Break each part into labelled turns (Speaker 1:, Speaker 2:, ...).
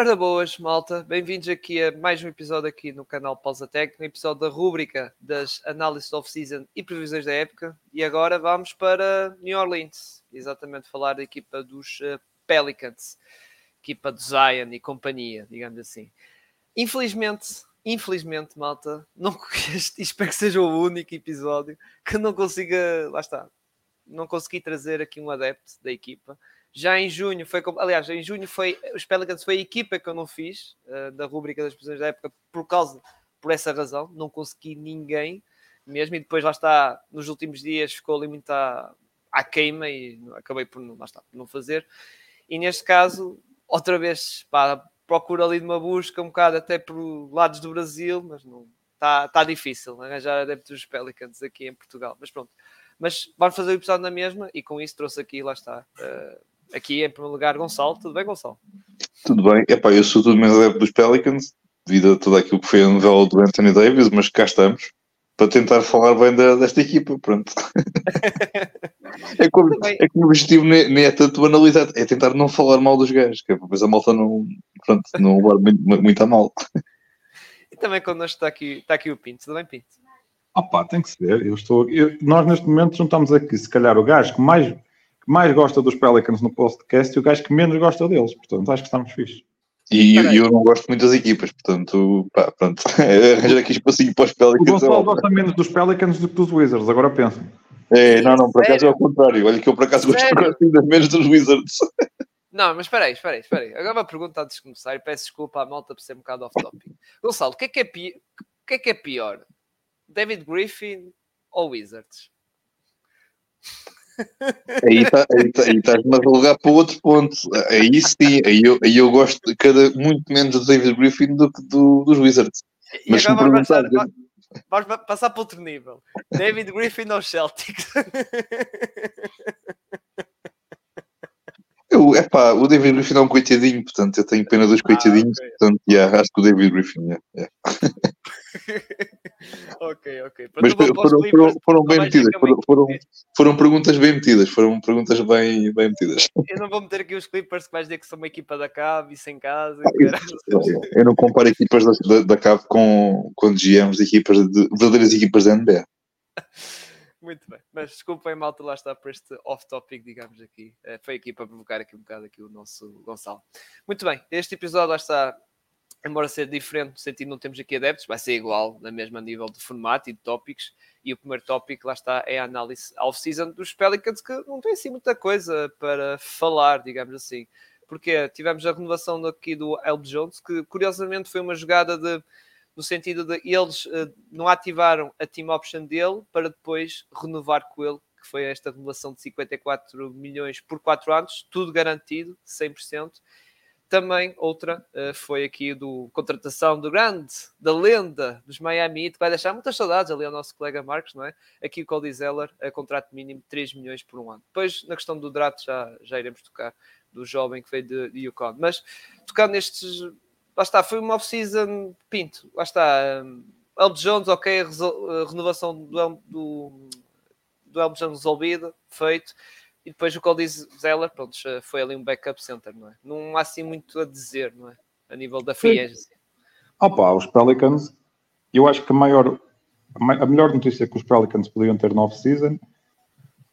Speaker 1: Ora boas, malta. Bem-vindos aqui a mais um episódio aqui no canal Pausa Tech, um episódio da rúbrica das análises off-season e previsões da época. E agora vamos para New Orleans, exatamente falar da equipa dos uh, Pelicans, equipa do Zion e companhia, digamos assim. Infelizmente, infelizmente, malta, não, espero que seja o único episódio que não consiga, lá está, não consegui trazer aqui um adepto da equipa. Já em junho foi, aliás, em junho foi os Pelicans foi a equipa que eu não fiz uh, da rubrica das posições da época por causa, por essa razão, não consegui ninguém mesmo e depois lá está, nos últimos dias ficou ali muito à, à queima e acabei por, lá está, por não fazer. E neste caso, outra vez, pá, procuro ali de uma busca um bocado até por lados do Brasil, mas não está tá difícil arranjar adeptos dos Pelicans aqui em Portugal. Mas pronto, mas vamos fazer o episódio na mesma e com isso trouxe aqui, lá está, uh, aqui em primeiro lugar, Gonçalo. Tudo bem, Gonçalo?
Speaker 2: Tudo bem. Epá, eu sou tudo menos adepto dos Pelicans, devido a tudo aquilo que foi a novela do Anthony Davis, mas cá estamos para tentar falar bem da, desta equipa. Pronto. é, como, é como o objetivo nem, nem, é tanto analisar, é tentar não falar mal dos gajos, que é depois a malta não, pronto, não levar muito, muito a mal.
Speaker 1: E também connosco está aqui, está aqui o Pinto. Tudo bem, Pinto?
Speaker 3: Opa, tem que ser. Eu estou, eu, nós neste momento juntamos aqui, se calhar, o gajo que mais que mais gosta dos Pelicans no podcast e o gajo que menos gosta deles. Portanto, acho que estamos fixe.
Speaker 2: E eu, eu não gosto muito das equipas, portanto, pá, pronto. Arranjar aqui espacinho para os Pelicans. O
Speaker 3: Gonçalo é gosta menos dos Pelicans do que dos Wizards, agora pensa.
Speaker 2: É, não, não, por acaso é ao contrário. Olha que eu por acaso gosto ainda menos dos Wizards.
Speaker 1: Não, mas espera aí, espera aí, espera aí. Agora uma pergunta antes de começar e peço desculpa à malta por ser um bocado off-topic. Gonçalo, o que é que é, pi... o que é, que é pior? David Griffin ou Wizards?
Speaker 2: Aí tá, estás-me tá, a jogar para outro ponto. Aí sim, aí eu, aí eu gosto cada, muito menos do David Griffin do que do, dos Wizards.
Speaker 1: E Mas agora vamos passar, vamos passar para outro nível. David Griffin ou Celtics?
Speaker 2: Eu, epá, o David Griffin é um coitadinho, portanto, eu tenho pena dos ah, coitadinhos, ah, okay. portanto, yeah, acho que o David Griffin, yeah, yeah.
Speaker 1: ok, ok.
Speaker 2: Mas foram, foram, foram, bem metidas, foram, foram, foram, perguntas bem metidas, foram perguntas bem, bem metidas.
Speaker 1: Eu não vou meter aqui os Clippers que vais dizer que são uma equipa da CAV e sem casa.
Speaker 2: Ah, eu não comparo equipas da, da, da CAV com, com GMs de equipas, de verdadeiras equipas da NBA.
Speaker 1: Muito bem, mas desculpem, malta, lá está por este off-topic, digamos aqui. Eh, foi aqui para provocar aqui um bocado aqui o nosso Gonçalo. Muito bem, este episódio lá está, embora seja diferente no sentido não temos aqui adeptos, vai ser igual, na mesma nível de formato e de tópicos. E o primeiro tópico, lá está, é a análise off-season dos Pelicans, que não tem assim muita coisa para falar, digamos assim. Porque tivemos a renovação aqui do Elb Jones, que curiosamente foi uma jogada de no sentido de eles uh, não ativaram a team option dele para depois renovar com ele, que foi esta renovação de 54 milhões por 4 anos, tudo garantido, 100%. Também outra uh, foi aqui do contratação do grande, da lenda dos Miami que vai deixar muitas saudades ali ao nosso colega Marcos, não é? Aqui o Cody Zeller, a contrato mínimo de 3 milhões por um ano. Depois, na questão do draft, já, já iremos tocar do jovem que veio de, de Yukon. Mas tocando nestes lá está, foi uma off-season pinto, lá está. Um, Elb Jones, ok, renovação do, do, do Elb Jones resolvida, feito. E depois o Cody Zeller, pronto, foi ali um backup center, não é? Não há assim muito a dizer, não é? A nível da free agency.
Speaker 3: Opa, os Pelicans, eu acho que a maior, a melhor notícia que os Pelicans podiam ter no off-season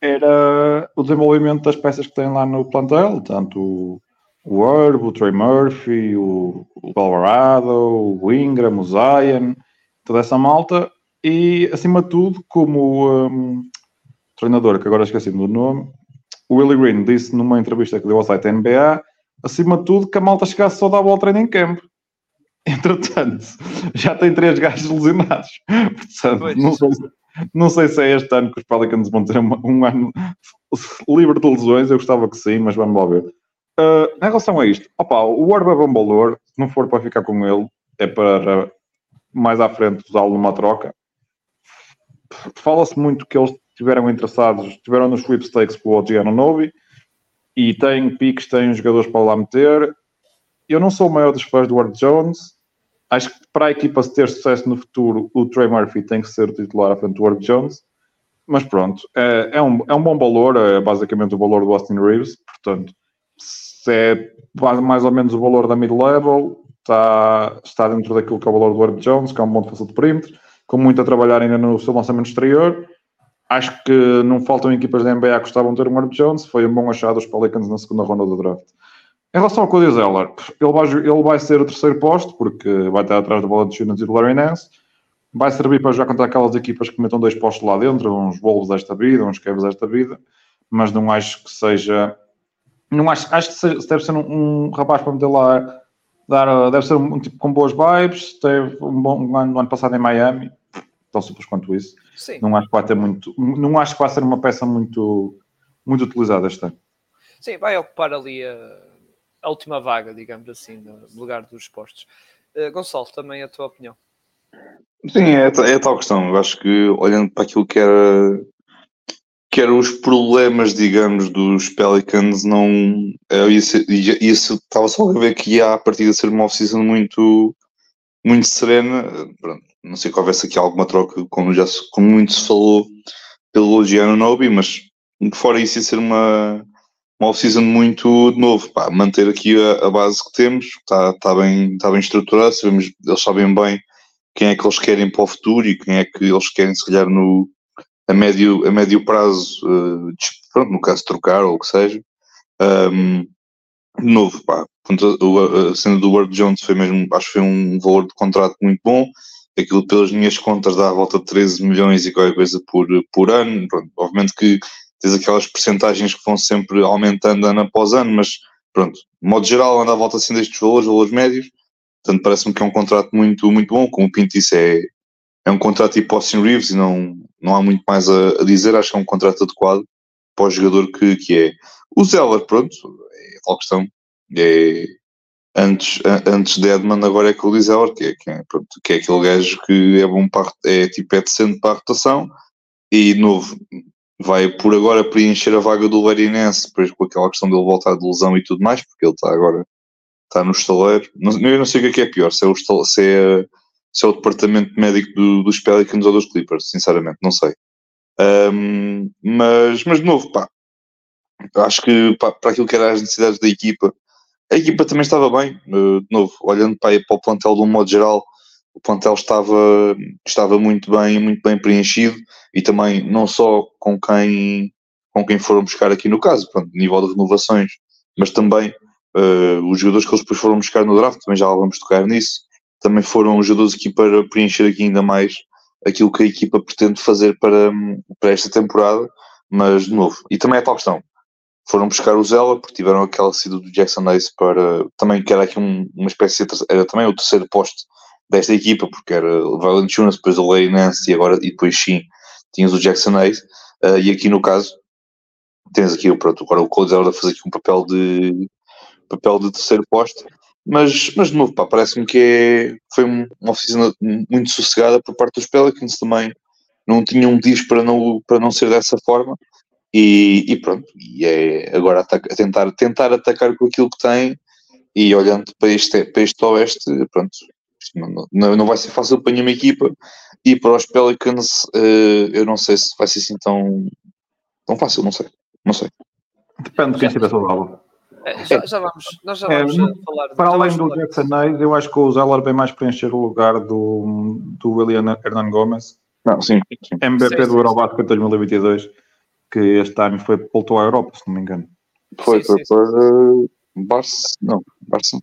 Speaker 3: era o desenvolvimento das peças que têm lá no plantel, tanto o Herb, o Trey Murphy, o, o Alvarado, o Ingram, o Zion, toda essa malta, e acima de tudo, como um, treinador, que agora esqueci do nome, o Willie Green disse numa entrevista que deu ao site NBA, acima de tudo, que a malta chegasse saudável ao training camp. Entretanto, já tem três gajos lesionados. Portanto, não sei, não sei, se é este ano que os Pelicans vão ter um, um ano livre de lesões. Eu gostava que sim, mas vamos lá ver. Uh, em relação a isto, opa, o Orba é bom valor, se não for para ficar com ele, é para mais à frente usá-lo numa troca. Fala-se muito que eles estiveram interessados, estiveram nos sweepstakes com o Giano Novi e têm piques, têm jogadores para lá meter. Eu não sou o maior dos fãs do Ward Jones. Acho que para a equipa ter sucesso no futuro, o Trey Murphy tem que ser o titular à frente do Ward Jones. Mas pronto, é, é, um, é um bom valor, é basicamente o valor do Austin Reeves, portanto se é mais ou menos o valor da mid-level, está, está dentro daquilo que é o valor do Herb Jones, que é um bom defensor de perímetro, com muito a trabalhar ainda no seu lançamento exterior. Acho que não faltam equipas da NBA que gostavam de ter um Herb Jones, foi um bom achado dos Pelicans na segunda ronda do draft. Em relação ao Cody Zeller, ele vai, ele vai ser o terceiro posto, porque vai estar atrás da bola de Jonas e do Larry Nance. Vai servir para jogar contra aquelas equipas que metam dois postos lá dentro, uns Wolves desta vida, uns Cavs desta vida, mas não acho que seja. Não acho, acho que seja, deve ser um, um, rapaz para meter lá. Dar, deve ser um, um, tipo com boas vibes. Teve um bom um ano, um ano passado em Miami, tão simples quanto isso. Sim. Não acho que vai ter muito. Não acho que vai ser uma peça muito, muito utilizada este ano.
Speaker 1: Sim, vai ocupar ali a a última vaga, digamos assim, no lugar dos postos. Uh, Gonçalo, também a tua opinião?
Speaker 2: Sim, é, é tal questão. Eu acho que olhando para aquilo que era que eram os problemas, digamos, dos Pelicans, não isso, isso estava só a ver que ia a partir de ser uma off-season muito, muito serena. Pronto, não sei que houvesse aqui alguma troca, como, já, como muito se falou pelo Gianno Nobi, mas fora isso ia ser uma, uma off-season muito de novo. Pá, manter aqui a, a, base que temos, está, está, bem, está bem estruturado, sabemos, eles sabem bem quem é que eles querem para o futuro e quem é que eles querem, se calhar, no, a, médio, a médio prazo, uh, pronto, no caso, trocar ou o que seja. Um, de novo, pá, a cena do Word Jones foi mesmo, acho que foi um valor de contrato muito bom. Aquilo, pelas minhas contas, dá a volta de 13 milhões e qualquer coisa por, por ano. Pronto, obviamente que tens aquelas percentagens que vão sempre aumentando ano após ano, mas pronto, de modo geral anda à volta assim destes valores, valores médios, portanto parece-me que é um contrato muito, muito bom, como o Pinto disse, é, é um contrato tipo Austin Reeves e não, não há muito mais a, a, dizer, acho que é um contrato adequado para o jogador que, que é. O Zeller, pronto, é tal questão, é, antes, antes de Edman, agora é com o Zeller, que é, que, é, pronto, que é aquele gajo que é bom para, é tipo, é decente para a rotação, e novo, vai por agora preencher a vaga do Larinense, depois com aquela questão dele voltar de lesão e tudo mais, porque ele está agora está no estaleiro. Não, eu não sei o que é, que é pior, se é o, se é, se é o departamento médico do, dos Pelicans ou dos Clippers, sinceramente, não sei. Um, mas, mas de novo, pá, acho que pá, para aquilo que eram as necessidades da equipa, a equipa também estava bem, uh, de novo, olhando para, para o plantel de um modo geral, o plantel estava, estava muito bem, muito bem preenchido e também não só com quem, com quem foram buscar aqui no caso, pronto, nível de renovações, mas também uh, os jogadores que eles depois foram buscar no draft, também já vamos tocar nisso, também foram jogadores aqui para preencher aqui ainda mais aquilo que a equipa pretende fazer para, para esta temporada, mas de novo, e também é tal questão, foram buscar o Zella porque tiveram aquela saída do Jackson Ace para também que era aqui um, uma espécie de, era também o terceiro posto desta equipa, porque era o Valanciunas, depois o Lay Nance e agora e depois sim tinhas o Jackson Hayes, uh, e aqui no caso tens aqui pronto, agora o Cody a fazer aqui um papel de papel de terceiro posto, mas, mas de novo, parece-me que é, foi uma oficina muito sossegada por parte dos Pelicans também, não tinham motivos para não, para não ser dessa forma, e, e pronto, e é agora ataca, tentar, tentar atacar com aquilo que tem, e olhando para este, para este oeste, pronto, não, não vai ser fácil para nenhuma equipa e para os Pelicans uh, eu não sei se vai ser assim tão, tão fácil, não sei. Não sei.
Speaker 3: Depende de quem estiver saudável.
Speaker 1: É, já, já, vamos, nós já é, vamos é, falar.
Speaker 3: Para além do Jackson Hayes, eu acho que o Zeller vem mais preencher o lugar do, do William Hernan Gomes.
Speaker 2: Não, sim,
Speaker 3: sim. MVP sim, do Eurobasket 2022, que este ano foi, voltou à Europa, se não me engano.
Speaker 2: Foi, sim, foi por Barça, não, Barça.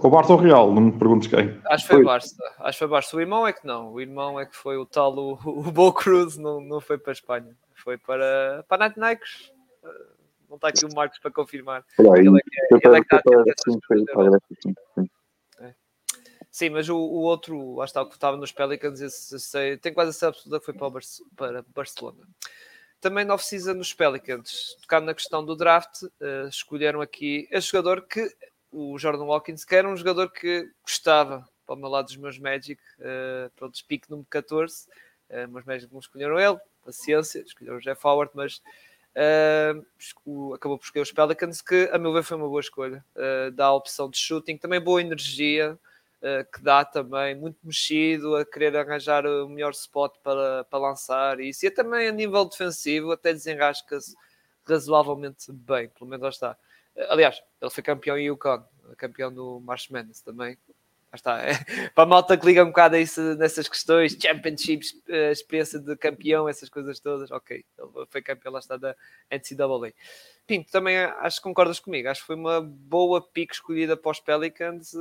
Speaker 3: O Barça ou Real, não me perguntes quem.
Speaker 1: Acho que foi, foi Barça, acho que foi Barça. O irmão é que não, o irmão é que foi o tal, o, o Bo Cruz, não, não foi para a Espanha, foi para, para a Nikes. Não está aqui o Marcos para confirmar. ele é que, ele é que está é. Sim, mas o, o outro, lá está, o que estava nos Pelicans, esse, quase a certeza que foi para, para Barcelona. Também na off-season nos Pelicans, tocando na questão do draft, uh, escolheram aqui este jogador que, o Jordan Watkins, que era um jogador que gostava para o meu lado dos meus Magic, uh, pronto, pique número 14, uh, meus Magic não escolheram ele, paciência, escolheram o Jeff Howard, mas uh, acabou por escolher os Pelicans, que a meu ver foi uma boa escolha. Uh, dá a opção de shooting, também boa energia, uh, que dá também, muito mexido, a querer arranjar o melhor spot para, para lançar isso. E também a nível defensivo, até desenrasca-se razoavelmente bem, pelo menos lá está. Aliás, ele foi campeão em Yukon, campeão do March Madness também. Está, é, para a malta que liga um bocado a isso, nessas questões, championships, eh, experiência de campeão, essas coisas todas, ok, ele foi campeão lá está da NCAA. Pinto, também acho que concordas comigo, acho que foi uma boa pick escolhida para os Pelicans, eh,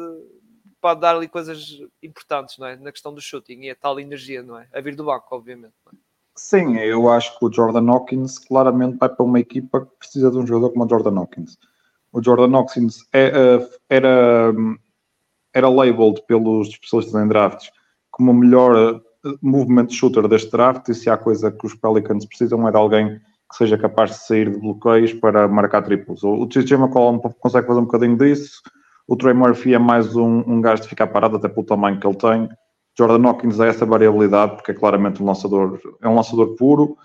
Speaker 1: pode dar ali coisas importantes, não é? Na questão do shooting e a tal energia, não é? A vir do banco, obviamente. É?
Speaker 3: Sim, eu acho que o Jordan Hawkins claramente vai para uma equipa que precisa de um jogador como o Jordan Hawkins. O Jordan Hawkins é, é, era, era labeled pelos especialistas em drafts como o melhor eh, movement shooter deste draft, e se há coisa que os Pelicans precisam é de alguém que seja capaz de sair de bloqueios para marcar triplos. O TJ McCollum consegue fazer um bocadinho disso, o Trey Murphy é mais um, um gajo de ficar parado, até pelo tamanho que ele tem. Jordan Hawkins é essa variabilidade, porque é claramente um lançador, é um lançador puro.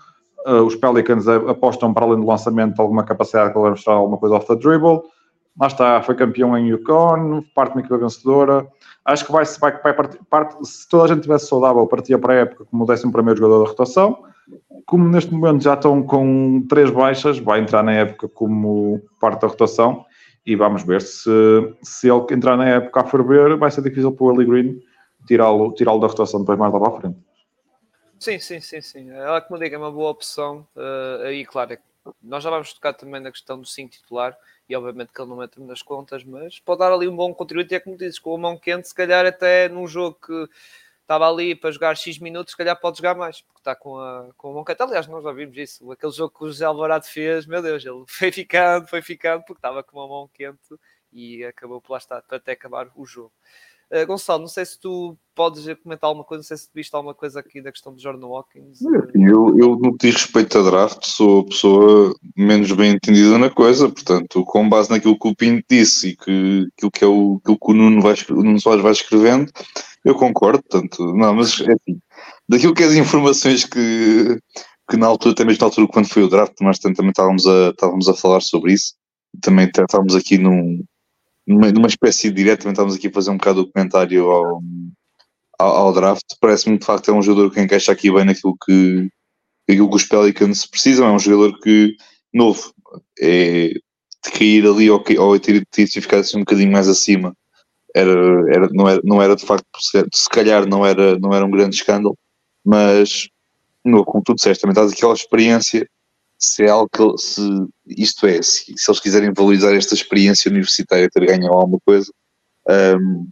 Speaker 3: Uh, os Pelicans apostam para além do lançamento alguma capacidade vai mostrar alguma coisa off the dribble. Lá está, foi campeão em Yukon, parte de uma equipa vencedora. Acho que vai, vai, vai partir, parte, se toda a gente tivesse saudável, partia para a época como o 11 jogador da rotação. Como neste momento já estão com três baixas, vai entrar na época como parte da rotação e vamos ver se, se ele entrar na época a ferver, vai ser difícil para o Eli Green tirá-lo tirá da rotação depois mais lá para a frente.
Speaker 1: Sim, sim, sim, sim. Ela que me diga é uma boa opção. Uh, aí, claro, é nós já vamos tocar também na questão do 5 titular e obviamente que ele não entra nas contas, mas pode dar ali um bom contributo e é como dizes, com a mão quente, se calhar até num jogo que estava ali para jogar X minutos, se calhar pode jogar mais, porque está com a, com a mão quente. Aliás, nós já vimos isso, aquele jogo que o José Alvarado fez, meu Deus, ele foi ficando, foi ficando, porque estava com a mão quente e acabou por lá estar, até acabar o jogo. Uh, Gonçalo, não sei se tu podes comentar alguma coisa, não sei se viste alguma coisa aqui da questão do Jordan Watkins.
Speaker 2: Eu, eu no que diz respeito a draft, sou a pessoa menos bem entendida na coisa, portanto, com base naquilo que o Pinto disse e que aquilo que, é o, aquilo que o Nuno, vai, o Nuno Soares vai escrevendo, eu concordo, portanto, não, mas é assim, daquilo que é as informações que, que na altura, até mesmo na altura quando foi o draft, nós também estávamos a, estávamos a falar sobre isso, também estávamos aqui num, numa, numa espécie de direto, também estávamos aqui a fazer um bocado de comentário ao, ao, ao draft, parece-me de facto é um jogador que encaixa aqui bem naquilo que, aquilo que os Pelicans precisam, é um jogador que, novo, é de cair ali ou, ou ter, ter ficar assim um bocadinho mais acima era, era, não, era, não era de facto, se calhar não era, não era um grande escândalo, mas no, como tu disseste, também estás aquela experiência, se é algo que, se, isto é, se, se eles quiserem valorizar esta experiência universitária, ter ganho alguma coisa, um,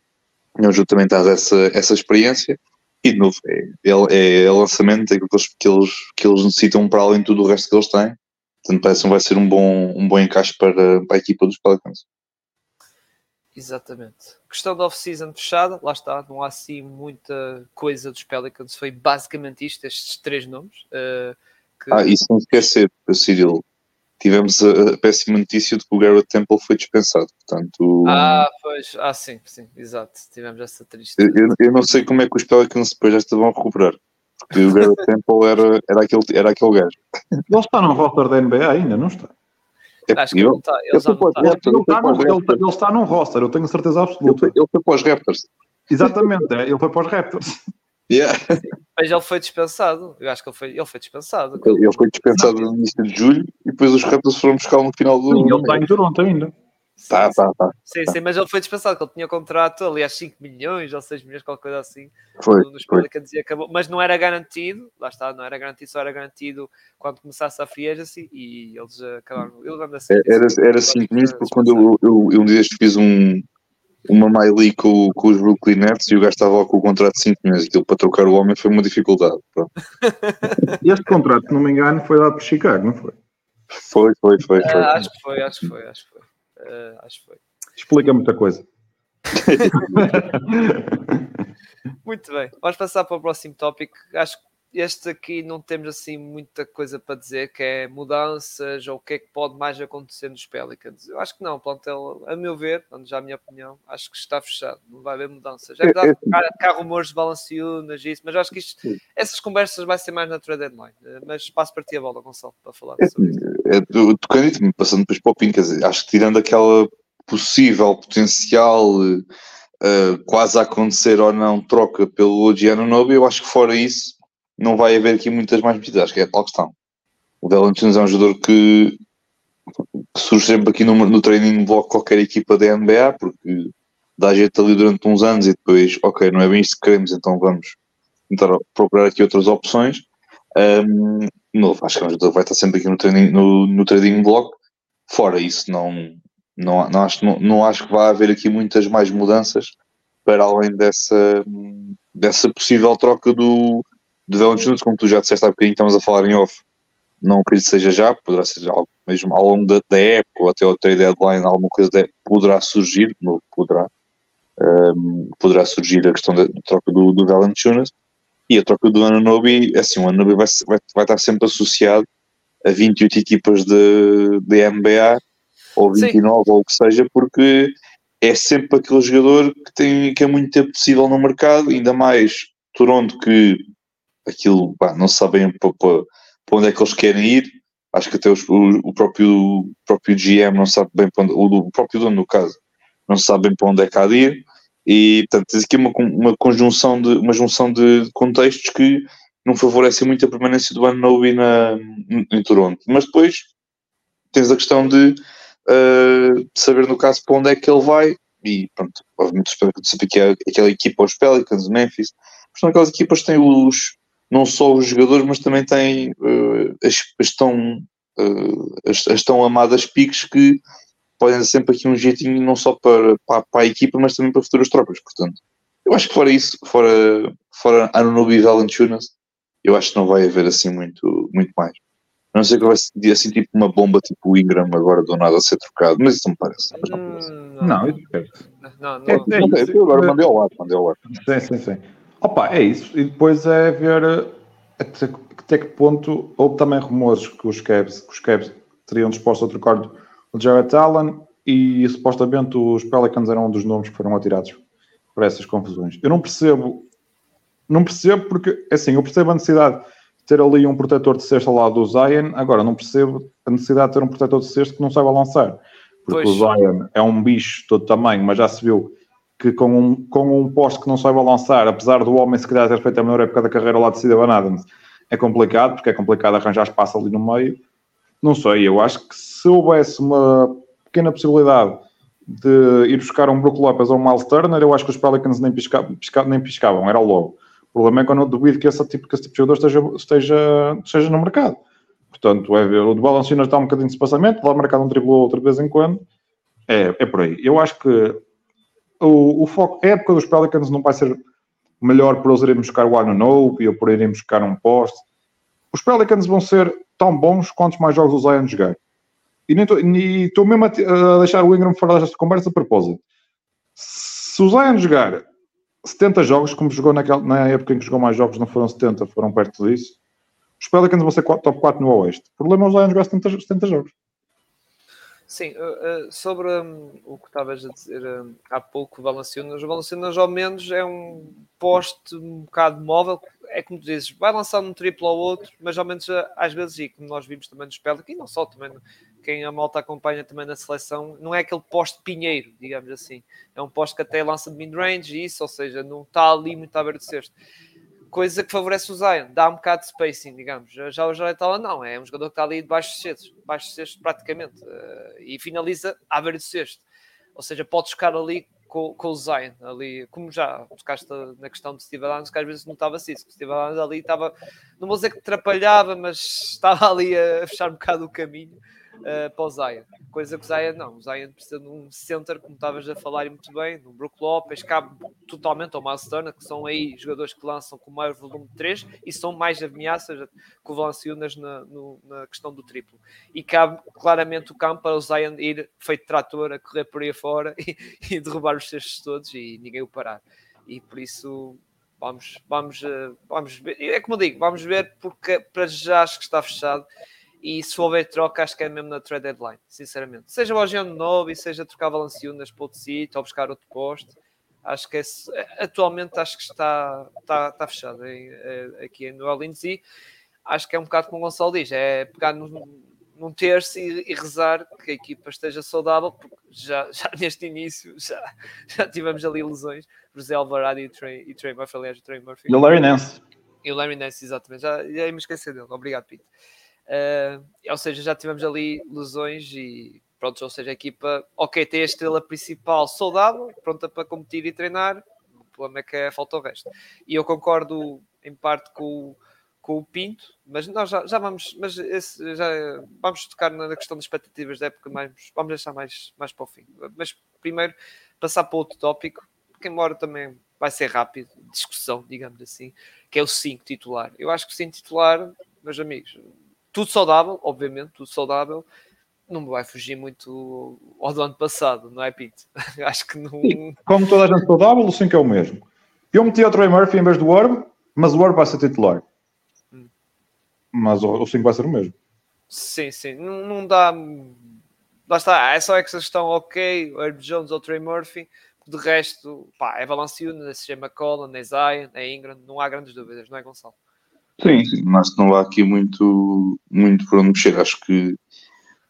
Speaker 2: eu justamente estás essa, essa experiência, e de novo, é, é, é lançamento, é aquilo que eles, que, eles, que eles necessitam para além de tudo o resto que eles têm, portanto parece que vai ser um bom, um bom encaixe para, para a equipa dos Pelicans.
Speaker 1: Exatamente. Questão da off-season fechada, lá está, não há assim muita coisa dos Pelicans, foi basicamente isto, estes três nomes. Uh,
Speaker 2: que... Ah, isso não esquecer, Cyril, tivemos a, a, péssima notícia de que o Garrett Temple foi dispensado, portanto...
Speaker 1: Ah, pois, ah sim, sim, exato, tivemos essa triste...
Speaker 2: Eu, eu não sei como é que os Pelicans depois já vão recuperar, porque o Garrett Temple era, era, aquele, era aquele gajo.
Speaker 3: Ele está no roster da NBA ainda, não está?
Speaker 1: É Acho que ele, está, ele, está,
Speaker 3: ele, está num roster, eu tenho certeza absoluta.
Speaker 2: Ele foi, para os Raptors.
Speaker 3: Exatamente, é, ele foi para os Raptors.
Speaker 2: Yeah.
Speaker 1: Mas ele foi dispensado. Eu acho que ele foi, ele foi dispensado.
Speaker 2: Ele, ele foi dispensado no início de julho e depois os Raptors foram buscar no final do.
Speaker 3: Sim, ele está em Toronto ainda.
Speaker 2: Tá, tá, tá.
Speaker 1: Sim, sim, mas ele foi dispensado, que ele tinha contrato, aliás, 5 milhões ou 6 milhões, qualquer coisa assim.
Speaker 2: Foi.
Speaker 1: Nos e acabou, mas não era garantido, lá está, não era garantido, só era garantido quando começasse a free agency e eles acabaram. Eu
Speaker 2: assim, era, era 5 milhões, porque quando eu, eu, eu um dia fiz um, uma Miley com, com os Brooklyn Nets e o gajo estava com o contrato de 5 milhões. Aquilo para trocar o homem foi uma dificuldade.
Speaker 3: este contrato, se não me engano, foi lá para Chicago, não foi?
Speaker 2: Foi, foi, foi. foi.
Speaker 1: Uh, acho que foi, acho que foi, acho que foi. Uh, acho que foi.
Speaker 3: Explica muita coisa.
Speaker 1: Muito bem, vamos passar para o próximo tópico. Acho que este aqui não temos assim muita coisa para dizer, que é mudanças ou o que é que pode mais acontecer nos Pelicans. Eu acho que não, plantel, a meu ver, já a minha opinião, acho que está fechado, não vai haver mudanças. É verdade que há, há rumores de balanceunas isso, mas acho que isto, essas conversas vai ser mais na trade deadline. Mas passo para ti a bola, Gonçalo, para falar sobre isso.
Speaker 2: É, tocando passando depois para o Pin, acho que tirando aquela possível, potencial, uh, quase a acontecer ou não, troca pelo Giano Nobi, eu acho que fora isso não vai haver aqui muitas mais medidas, acho que é a tal questão. O Valentinos é um jogador que surge sempre aqui no, no training block qualquer equipa da NBA, porque dá jeito ali durante uns anos e depois, ok, não é bem isto que queremos, então vamos tentar procurar aqui outras opções. Um, acho que o jogador vai estar sempre aqui no training, no, no trading block. Fora isso, não, não, não, acho, não, não acho que vai haver aqui muitas mais mudanças para além dessa, dessa possível troca do, do Valanciunas, como tu já disseste há bocadinho, estamos a falar em off. Não acredito que seja já, poderá ser algo mesmo ao longo da, da época ou até o trade deadline, alguma coisa de, poderá surgir, poderá, um, poderá surgir a questão da troca do, do Valanciunas e a troca do Ananobi, é assim, o Ananobi vai, vai, vai estar sempre associado a 28 equipas de, de NBA ou 29 Sim. ou o que seja, porque é sempre aquele jogador que, tem, que é muito tempo possível no mercado, ainda mais Toronto que aquilo pá, não sabem para, onde é que eles querem ir. Acho que até os, o, o, próprio, próprio GM não sabe bem para onde, o, próprio dono no caso, não sabe bem para onde é que há de ir. E portanto tens aqui uma, uma conjunção de uma junção de contextos que não favorecem muito a permanência do Anunobi na em Toronto. Mas depois tens a questão de uh, saber no caso para onde é que ele vai e pronto, obviamente saber que é aquela equipa, os Pelicans, Memphis, são aquelas equipas que têm os não só os jogadores, mas também têm uh, as, as, tão, uh, as, as tão amadas piques que podem sempre aqui um jeitinho não só para, para, para, a equipa, mas também para futuras tropas, portanto. Eu acho que fora isso, fora, fora Anunobi e Valanciunas, eu acho que não vai haver assim muito, muito mais. A não ser que vai ser assim tipo uma bomba tipo o Ingram agora do nada a ser trocado, mas isso não me parece. Mas não, parece.
Speaker 3: Hum, não, é.
Speaker 2: Não, não, é, é, é, agora mandei ao ar, mandei ao ar.
Speaker 3: Sim, sim, sim. Opa, é isso. E depois é ver eh, até, até que ponto houve também rumores que os Cavs, que os Cavs teriam disposto a trocar o Jared Allen e supostamente os Pelicans eram um dos nomes que foram atirados por essas confusões. Eu não percebo, não percebo porque, assim, eu percebo a necessidade de ter ali um protetor de cesto ao lado do Zion, agora não percebo a necessidade de ter um protetor de cesto que não saiba lançar. Porque pois. o Zion é um bicho todo tamanho, mas já se viu que com um, com um poste que não saiba lançar, apesar do homem se calhar ter feito a melhor época da carreira lá de Steven Adams, é complicado, porque é complicado arranjar espaço ali no meio. Não sei, eu acho que se houvesse uma pequena possibilidade de ir buscar um Brook Lopez ou um Miles Turner, eu acho que os Pelicans nem, pisca, pisca, nem piscavam, era logo. O problema é que eu não duvido que esse tipo, que esse tipo de jogador esteja, esteja, esteja no mercado. Portanto, é ver, o de Balancinas está um bocadinho de espaçamento, vai marcar um triplo outra vez em quando. É, é por aí. Eu acho que o, o foco, a época dos Pelicans não vai ser melhor por eles irem buscar o Anunobi ou por irem buscar um poste. Os Pelicans vão ser tão bons quantos mais jogos o Zion jogar. E estou mesmo a, a, deixar o Ingram fora desta conversa a propósito. Se o Zion jogar 70 jogos, como jogou naquela, na época em que jogou mais jogos, não foram 70, foram perto disso, os Pelicans vão ser top 4 no Oeste. O problema é o Zion jogar 70, 70 jogos.
Speaker 1: Sim, uh, sobre um, o que estavas a dizer um, há pouco, Valanciunas, o Valanciunas ao menos é um poste um bocado móvel, é como tu dizes, vai lançar um triplo ao outro, mas ao menos eh, às vezes, e como nós vimos também no espelho, e não só, também quem a malta acompanha também na seleção, não é aquele poste pinheiro, digamos assim, é um poste que até lança de mid-range e isso, ou seja, não está ali muito beira do cesto coisa que favorece o Zion, dá um bocado de spacing, digamos. Já o Jared Allen não, é um jogador que está ali debaixo de cestos, debaixo de cestos praticamente, uh, e finaliza à beira do cesto. Ou seja, pode ficar ali com, com o Zion, ali, como já tocaste na questão de Steve Adams, que às vezes notava-se que Steve Adams ali estava, não vou dizer que atrapalhava, mas estava ali a fechar um bocado o caminho uh, para o Zion. Coisa que o Zion não. O Zion precisa de um center, como estavas a falar muito bem, no Brook Lopes, cabe totalmente ao Miles Turner, que são aí jogadores que lançam com maior volume de 3 e são mais ameaças que o Valanciunas na, na questão do triplo. E cabe claramente o campo para o Zion ir feito trator a correr por aí fora e, e derrubar os cestos todos e ninguém o parar. E por isso vamos, vamos, eh, vamos ver. É como digo, vamos ver, porque para já acho que está fechado. E se houver troca, acho que é mesmo na trade deadline, sinceramente. Seja o Ogiano novo e seja trocar Valanciunas para outro sítio ou buscar outro posto. Acho que é, atualmente acho que está, está, está fechado em, é, aqui em New Orleans e acho que é um bocado como o Gonçalo diz, é pegar num, num terço e, e, rezar que a equipa esteja saudável, porque já, já neste início já, já tivemos ali lesões, José Alvarado e Trey, e Trey Murphy, aliás, o Trey Murphy.
Speaker 3: E o Larry Nance.
Speaker 1: E o Larry Nance, exatamente, já, já me esquecer dele, obrigado Pete. Uh, ou seja, já tivemos ali lesões e pronto, ou seja, a equipa, ok, tem a estrela principal saudável, pronta para competir e treinar, o problema é que é, falta o resto. E eu concordo em parte com, com o Pinto, mas nós já, já vamos, mas esse, já vamos tocar na questão das expectativas da época, mas vamos deixar mais, mais para o fim. Mas primeiro passar para outro tópico, que embora também vai ser rápido, discussão, digamos assim, que é o 5 titular. Eu acho que o 5 titular, meus amigos, tudo saudável, obviamente, tudo saudável, não vai fugir muito ao do ano passado, não é, Pinto? acho que não.
Speaker 3: Como toda a gente saudável, o 5 é o mesmo. Eu meti o Trey Murphy em vez do Orb, mas o Orb vai ser titular. Hum. Mas o 5 vai ser o mesmo.
Speaker 1: Sim, sim. Não, não dá. Lá está, é só essa questão, ok, o Herb Jones ou Trey Murphy. De resto, pá, é Valanciunas, é McCollum, é Zion, é Ingram, não há grandes dúvidas, não é, Gonçalo?
Speaker 2: Sim, mas não há aqui muito, muito por onde mexer. Acho que,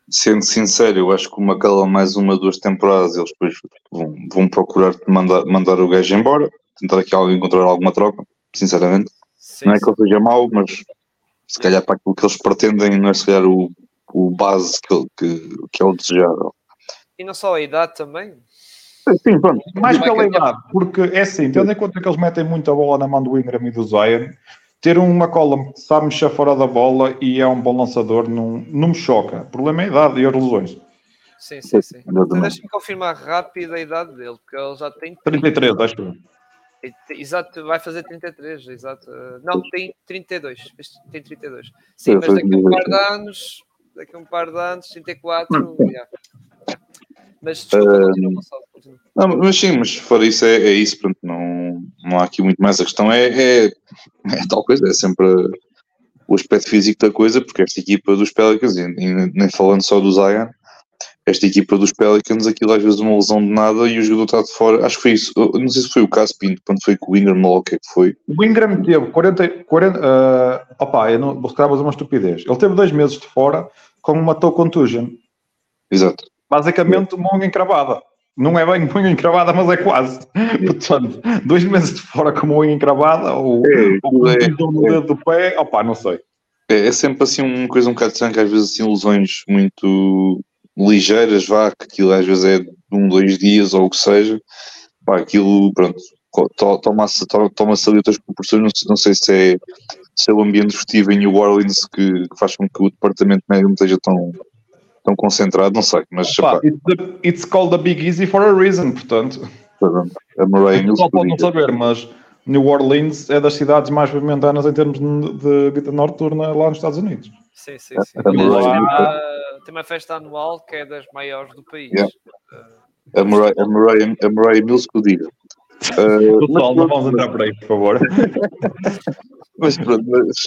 Speaker 2: sendo sincero, eu acho que o McCallum mais uma, duas temporadas, eles depois vão, vão procurar mandar, mandar o gajo embora, tentar aqui alguém encontrar alguma troca, sinceramente. Sim, não é que ele seja mau, mas se calhar para aquilo que eles pretendem não é se calhar o, o base que, que, que é o desejável.
Speaker 1: E não só a idade também?
Speaker 3: Sim, pronto. Mais pela idade, porque é assim, tendo em conta que eles metem muita bola na mão do Ingram e do Zion, ter um McCollum que sabe mexer fora da bola e é um bom lançador não, não me choca. O problema é a idade e as lesões.
Speaker 1: Sim, sim, sim. Então, Deixa-me confirmar rápido a idade dele, porque ele já tem.
Speaker 3: 33, acho que.
Speaker 1: Exato, vai fazer 33, exato. Não, tem 32. Tem 32. Sim, mas daqui a um par de anos, daqui a um par de anos, 34. Yeah. Mas desculpa, uh,
Speaker 2: não, mas sim, mas fora isso é, é isso, pronto, não, não há aqui muito mais. A questão é, é, é tal coisa, é sempre o aspecto físico da coisa, porque esta equipa dos Pelicans, e, nem falando só do Zion, esta equipa dos Pelicans, aquilo às vezes uma lesão de nada e o jogador está de fora. Acho que foi isso. Não sei se foi o caso, Pinto, quando foi com o Ingram ou o que é que foi.
Speaker 3: O Ingram teve 40. 40 uh, opa, eu não vou ficar uma estupidez. Ele teve dois meses de fora com uma toe contusion.
Speaker 2: Exato.
Speaker 3: Basicamente, uma unha encravada. Não é bem unha encravada, mas é quase. Portanto, dois meses de fora com uma unha encravada ou, é, ou é, no é. dedo do pé, opa, não sei.
Speaker 2: É, é, sempre assim uma coisa um bocado estranha, às vezes assim lesões muito ligeiras, vá, que aquilo às vezes é de um, dois dias ou o que seja, pá, aquilo, pronto, toma-se toma ali outras proporções, não sei, não sei se, é, se é o ambiente festivo em New Orleans que, que faz com que o departamento médico não esteja tão, tão concentrado, não sei, mas...
Speaker 3: Opa, it's, the, it's, called a Big Easy for a reason, portanto...
Speaker 2: A Murray Mills...
Speaker 3: Só pode não saber, mas New Orleans é das cidades mais movimentadas em termos de vida noturna lá nos Estados Unidos.
Speaker 1: Sim, sim, sim. A Murray, tem uma festa anual que é das maiores do país. Yeah.
Speaker 2: Uh, a, Murray, a, Murray, a Murray Mills que o diga.
Speaker 3: Uh, Pessoal, não vamos entrar por aí, por favor.
Speaker 2: mas pronto, mas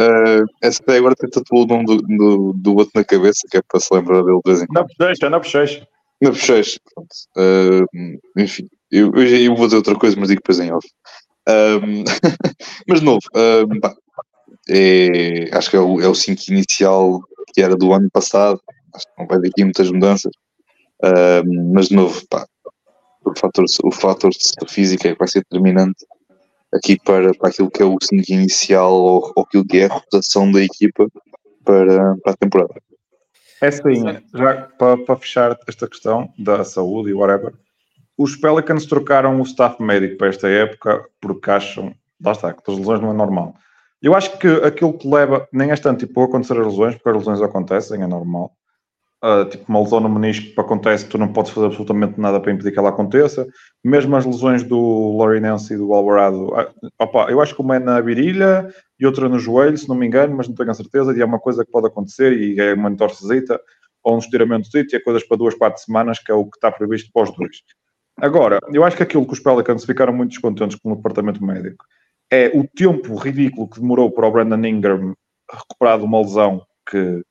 Speaker 2: Uh, essa até agora tem tatuou o nome do, do, do outro na cabeça, que é para se lembrar dele de vez em
Speaker 3: quando. Na bochecha, na bochecha.
Speaker 2: Na bochecha, pronto. Uh, enfim, eu, eu, eu, vou dizer outra coisa, mas digo depois em off. Um, mas de novo, um, pá, é, acho que é o, é o 5 inicial que era do ano passado. Acho que não vai ter aqui muitas mudanças. Um, mas de novo, pá, o fator, o fator de física é que vai ser determinante aqui para, para aquilo que é o 5 inicial ou, ou aquilo que é a rotação da equipa para, para a temporada.
Speaker 3: É sim, já para, para fechar esta questão da saúde e whatever, os Pelicans trocaram o staff médico para esta época porque acham, lá está, que as lesões não é normal. Eu acho que aquilo que leva, nem é tanto tipo, acontecer as lesões, porque as lesões acontecem, é normal, Uh, tipo uma lesão no menisco que acontece, tu não podes fazer absolutamente nada para impedir que ela aconteça. Mesmo as lesões do Laurie Nance e do Alvarado, uh, opa, eu acho que uma é na virilha e outra no joelho, se não me engano, mas não tenho a certeza, e é uma coisa que pode acontecer e é uma entorcezita ou um estiramento e é coisas para duas, quatro semanas, que é o que está previsto para os dois. Agora, eu acho que aquilo que os Pelicans ficaram muito descontentes com o departamento médico é o tempo ridículo que demorou para o Brandon Ingram recuperar de uma lesão que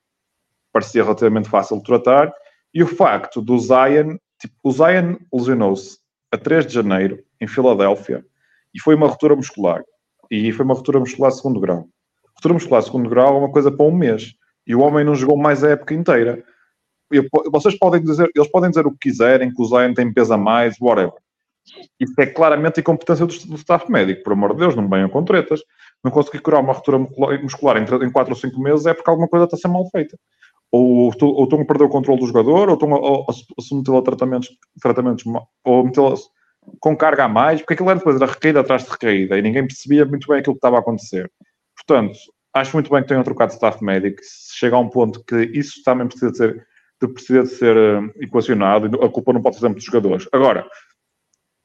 Speaker 3: parecia relativamente fácil de tratar, e o facto do Zion, tipo, o Zion lesionou-se a 3 de janeiro em Filadélfia e foi uma ruptura muscular. E foi uma ruptura muscular segundo grau. Ruptura muscular segundo grau é uma coisa para um mês. E o homem não jogou mais a época inteira. Eu, vocês podem dizer, eles podem dizer o que quiserem, que o Zion tem peso a mais, whatever. Isso é claramente incompetência do, do staff médico, por amor de Deus, não venham com tretas. não conseguir curar uma ruptura muscular em 4 ou 5 meses, é porque alguma coisa está a ser mal feita. Ou, ou estão a perder o controle do jogador, ou estão a, a, a submetê-lo a tratamentos, tratamentos ou metê-lo com carga a mais, porque aquilo era depois era recaída atrás de recaída e ninguém percebia muito bem aquilo que estava a acontecer. Portanto, acho muito bem que tenham trocado de staff médico. Se chega a um ponto que isso também precisa de ser, de, precisa de ser uh, equacionado, a culpa não pode ser sempre dos jogadores. Agora,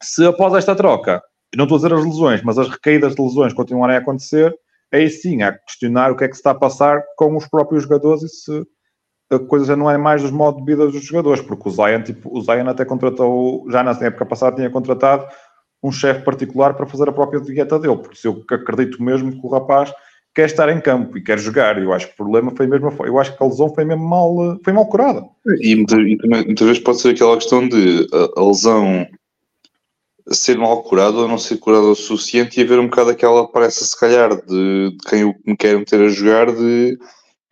Speaker 3: se após esta troca, não estou a dizer as lesões, mas as recaídas de lesões continuarem a acontecer, aí sim há que questionar o que é que se está a passar com os próprios jogadores e se a coisa não é mais dos modos de vida dos jogadores, porque o Zion, tipo, o Zion até contratou, já na época passada tinha contratado um chefe particular para fazer a própria dieta dele, por isso eu acredito mesmo que o rapaz quer estar em campo e quer jogar. Eu acho que o problema foi mesmo, eu acho que a lesão foi mesmo mal, foi mal curada.
Speaker 2: E, e também, muitas vezes pode ser aquela questão de a, a lesão ser mal curada ou não ser curada o suficiente e haver um bocado aquela parece se calhar de, de quem me quer meter a jogar de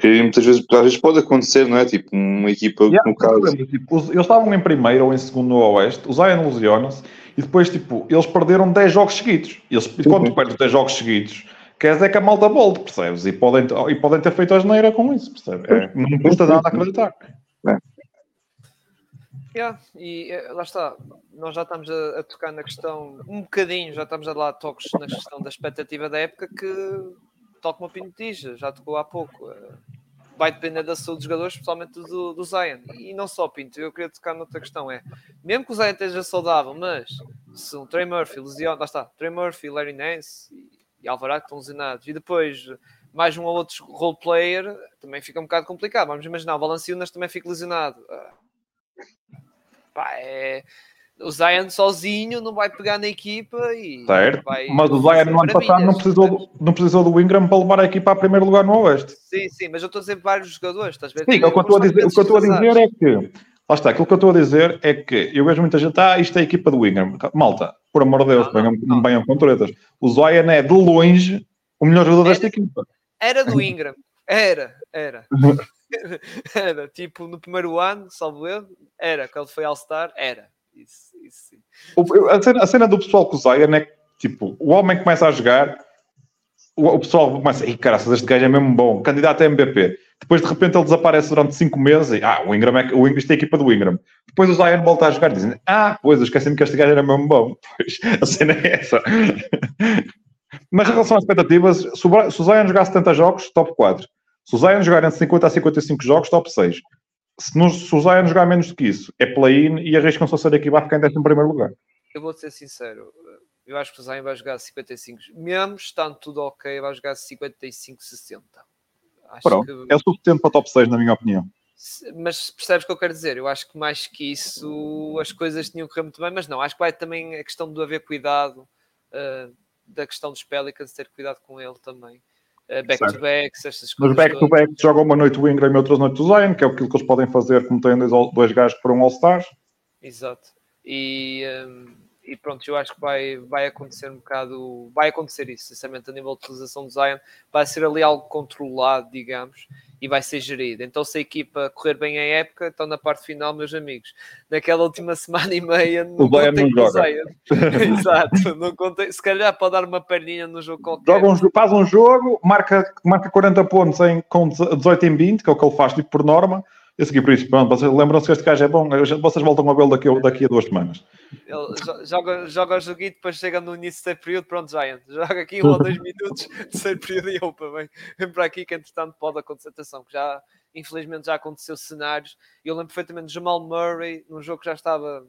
Speaker 2: que muitas vezes, às vezes pode acontecer, não é? Tipo, uma equipa, yeah, no caso...
Speaker 3: Tipo, eles estavam em primeiro ou em segundo no Oeste, o Zion lesiona-se, e depois, tipo, eles perderam 10 jogos seguidos. Eles, e quando tu perdes 10 jogos seguidos, quer dizer que a malta volta, percebes? E podem, e podem ter feito a geneira com isso, percebes? É, não custa nada acreditar. É.
Speaker 1: Yeah, e eh, lá está, nós já estamos a, a, tocar na questão, um bocadinho, já estamos a dar toques na questão da expectativa da época que toca uma pinotija, já tocou há pouco. Eh, vai depender da saúde dos jogadores, especialmente do, do Zion. E não só Pinto, eu queria tocar noutra questão: é mesmo que o Zion esteja saudável, mas se um Trey Murphy lesiona, lá está, Trey Murphy, Larry Nance e, Alvarado estão lesionados, e depois mais um ou outro role player, também fica um bocado complicado. Vamos imaginar, o Valanciunas também fica lesionado. Ah, pá, é o Zion sozinho não vai pegar na equipa e
Speaker 3: certo.
Speaker 1: vai.
Speaker 3: Mas o Zion no ano passado não precisou, não precisou do Ingram para levar a equipa a primeiro lugar no Oeste.
Speaker 1: Sim, sim, mas eu estou a dizer vários jogadores, estás?
Speaker 3: Sim, o que eu estou a dizer, o que eu estou a dizer é que. Lá está, aquilo que eu estou a dizer é que eu vejo muita gente, ah, isto é a equipa do Ingram. Malta, por amor de Deus, não, não, não, venham com tretas. O Zion é de longe o melhor jogador era, desta equipa.
Speaker 1: Era do Ingram, era, era. era, tipo, no primeiro ano, salvo erro, era, que ele foi All-Star, era. Isso,
Speaker 3: A cena, a cena do pessoal com o Zion é que, tipo, o homem começa a jogar, o, o pessoal começa, e caraças, este gajo é mesmo bom, candidato a MVP. Depois, de repente, ele desaparece durante 5 meses e, ah, o Ingram é, o, isto é a equipa do Ingram. Depois o Zion volta a jogar e ah, pois, eu esqueci-me que este gajo era mesmo bom. Pois, a cena é essa. Mas em relação às expectativas, se o Zion jogar 70 jogos, top 4. Se o Zion jogar entre 50 a 55 jogos, top 6 se, nos, se o Zion jogar menos do que isso, é play-in e arriscam-se a ser aqui vai ficar em em primeiro lugar.
Speaker 1: Eu vou ser sincero, eu acho que o Zion vai jogar 55, mesmo estando tudo ok, vai jogar 55-60.
Speaker 3: Pronto, que... é o suficiente para top 6, na minha opinião.
Speaker 1: Mas percebes o que eu quero dizer? Eu acho que mais que isso as coisas tinham que correr muito bem, mas não, acho que vai também a questão de haver cuidado uh, da questão dos Pelicans, ter cuidado com ele também back-to-backs, essas
Speaker 3: coisas. Mas back-to-back jogam uma noite o Ingram e outra noite o Zion, que é aquilo que eles podem fazer, como têm dois, dois gajos que foram All-Stars.
Speaker 1: Exato. E, um, e pronto, eu acho que vai, vai acontecer um bocado, vai acontecer isso, sinceramente, a nível de utilização do Zion, vai ser ali algo controlado, digamos, e vai ser gerido. Então, se a equipa correr bem a época, então na parte final, meus amigos, naquela última semana e meia,
Speaker 3: não o Bayern não joga.
Speaker 1: Exato, não contei, se calhar pode dar uma perninha no jogo qualquer.
Speaker 3: Joga um, faz um jogo, marca, marca 40 pontos em, com 18 em 20, que é o que ele faz tipo, por norma, eu segui por isso, pronto, vocês lembram-se que este gajo é bom, vocês voltam a vê-lo daqui, daqui a duas semanas.
Speaker 1: Ele joga, joga o joguinho, depois chega no início do terceiro período, pronto, Giant, joga aqui um ou dois minutos, terceiro período e opa, vem, vem para aqui que entretanto pode acontecer, atenção, que já, infelizmente já aconteceu cenários, eu lembro perfeitamente de Jamal Murray, num jogo que já estava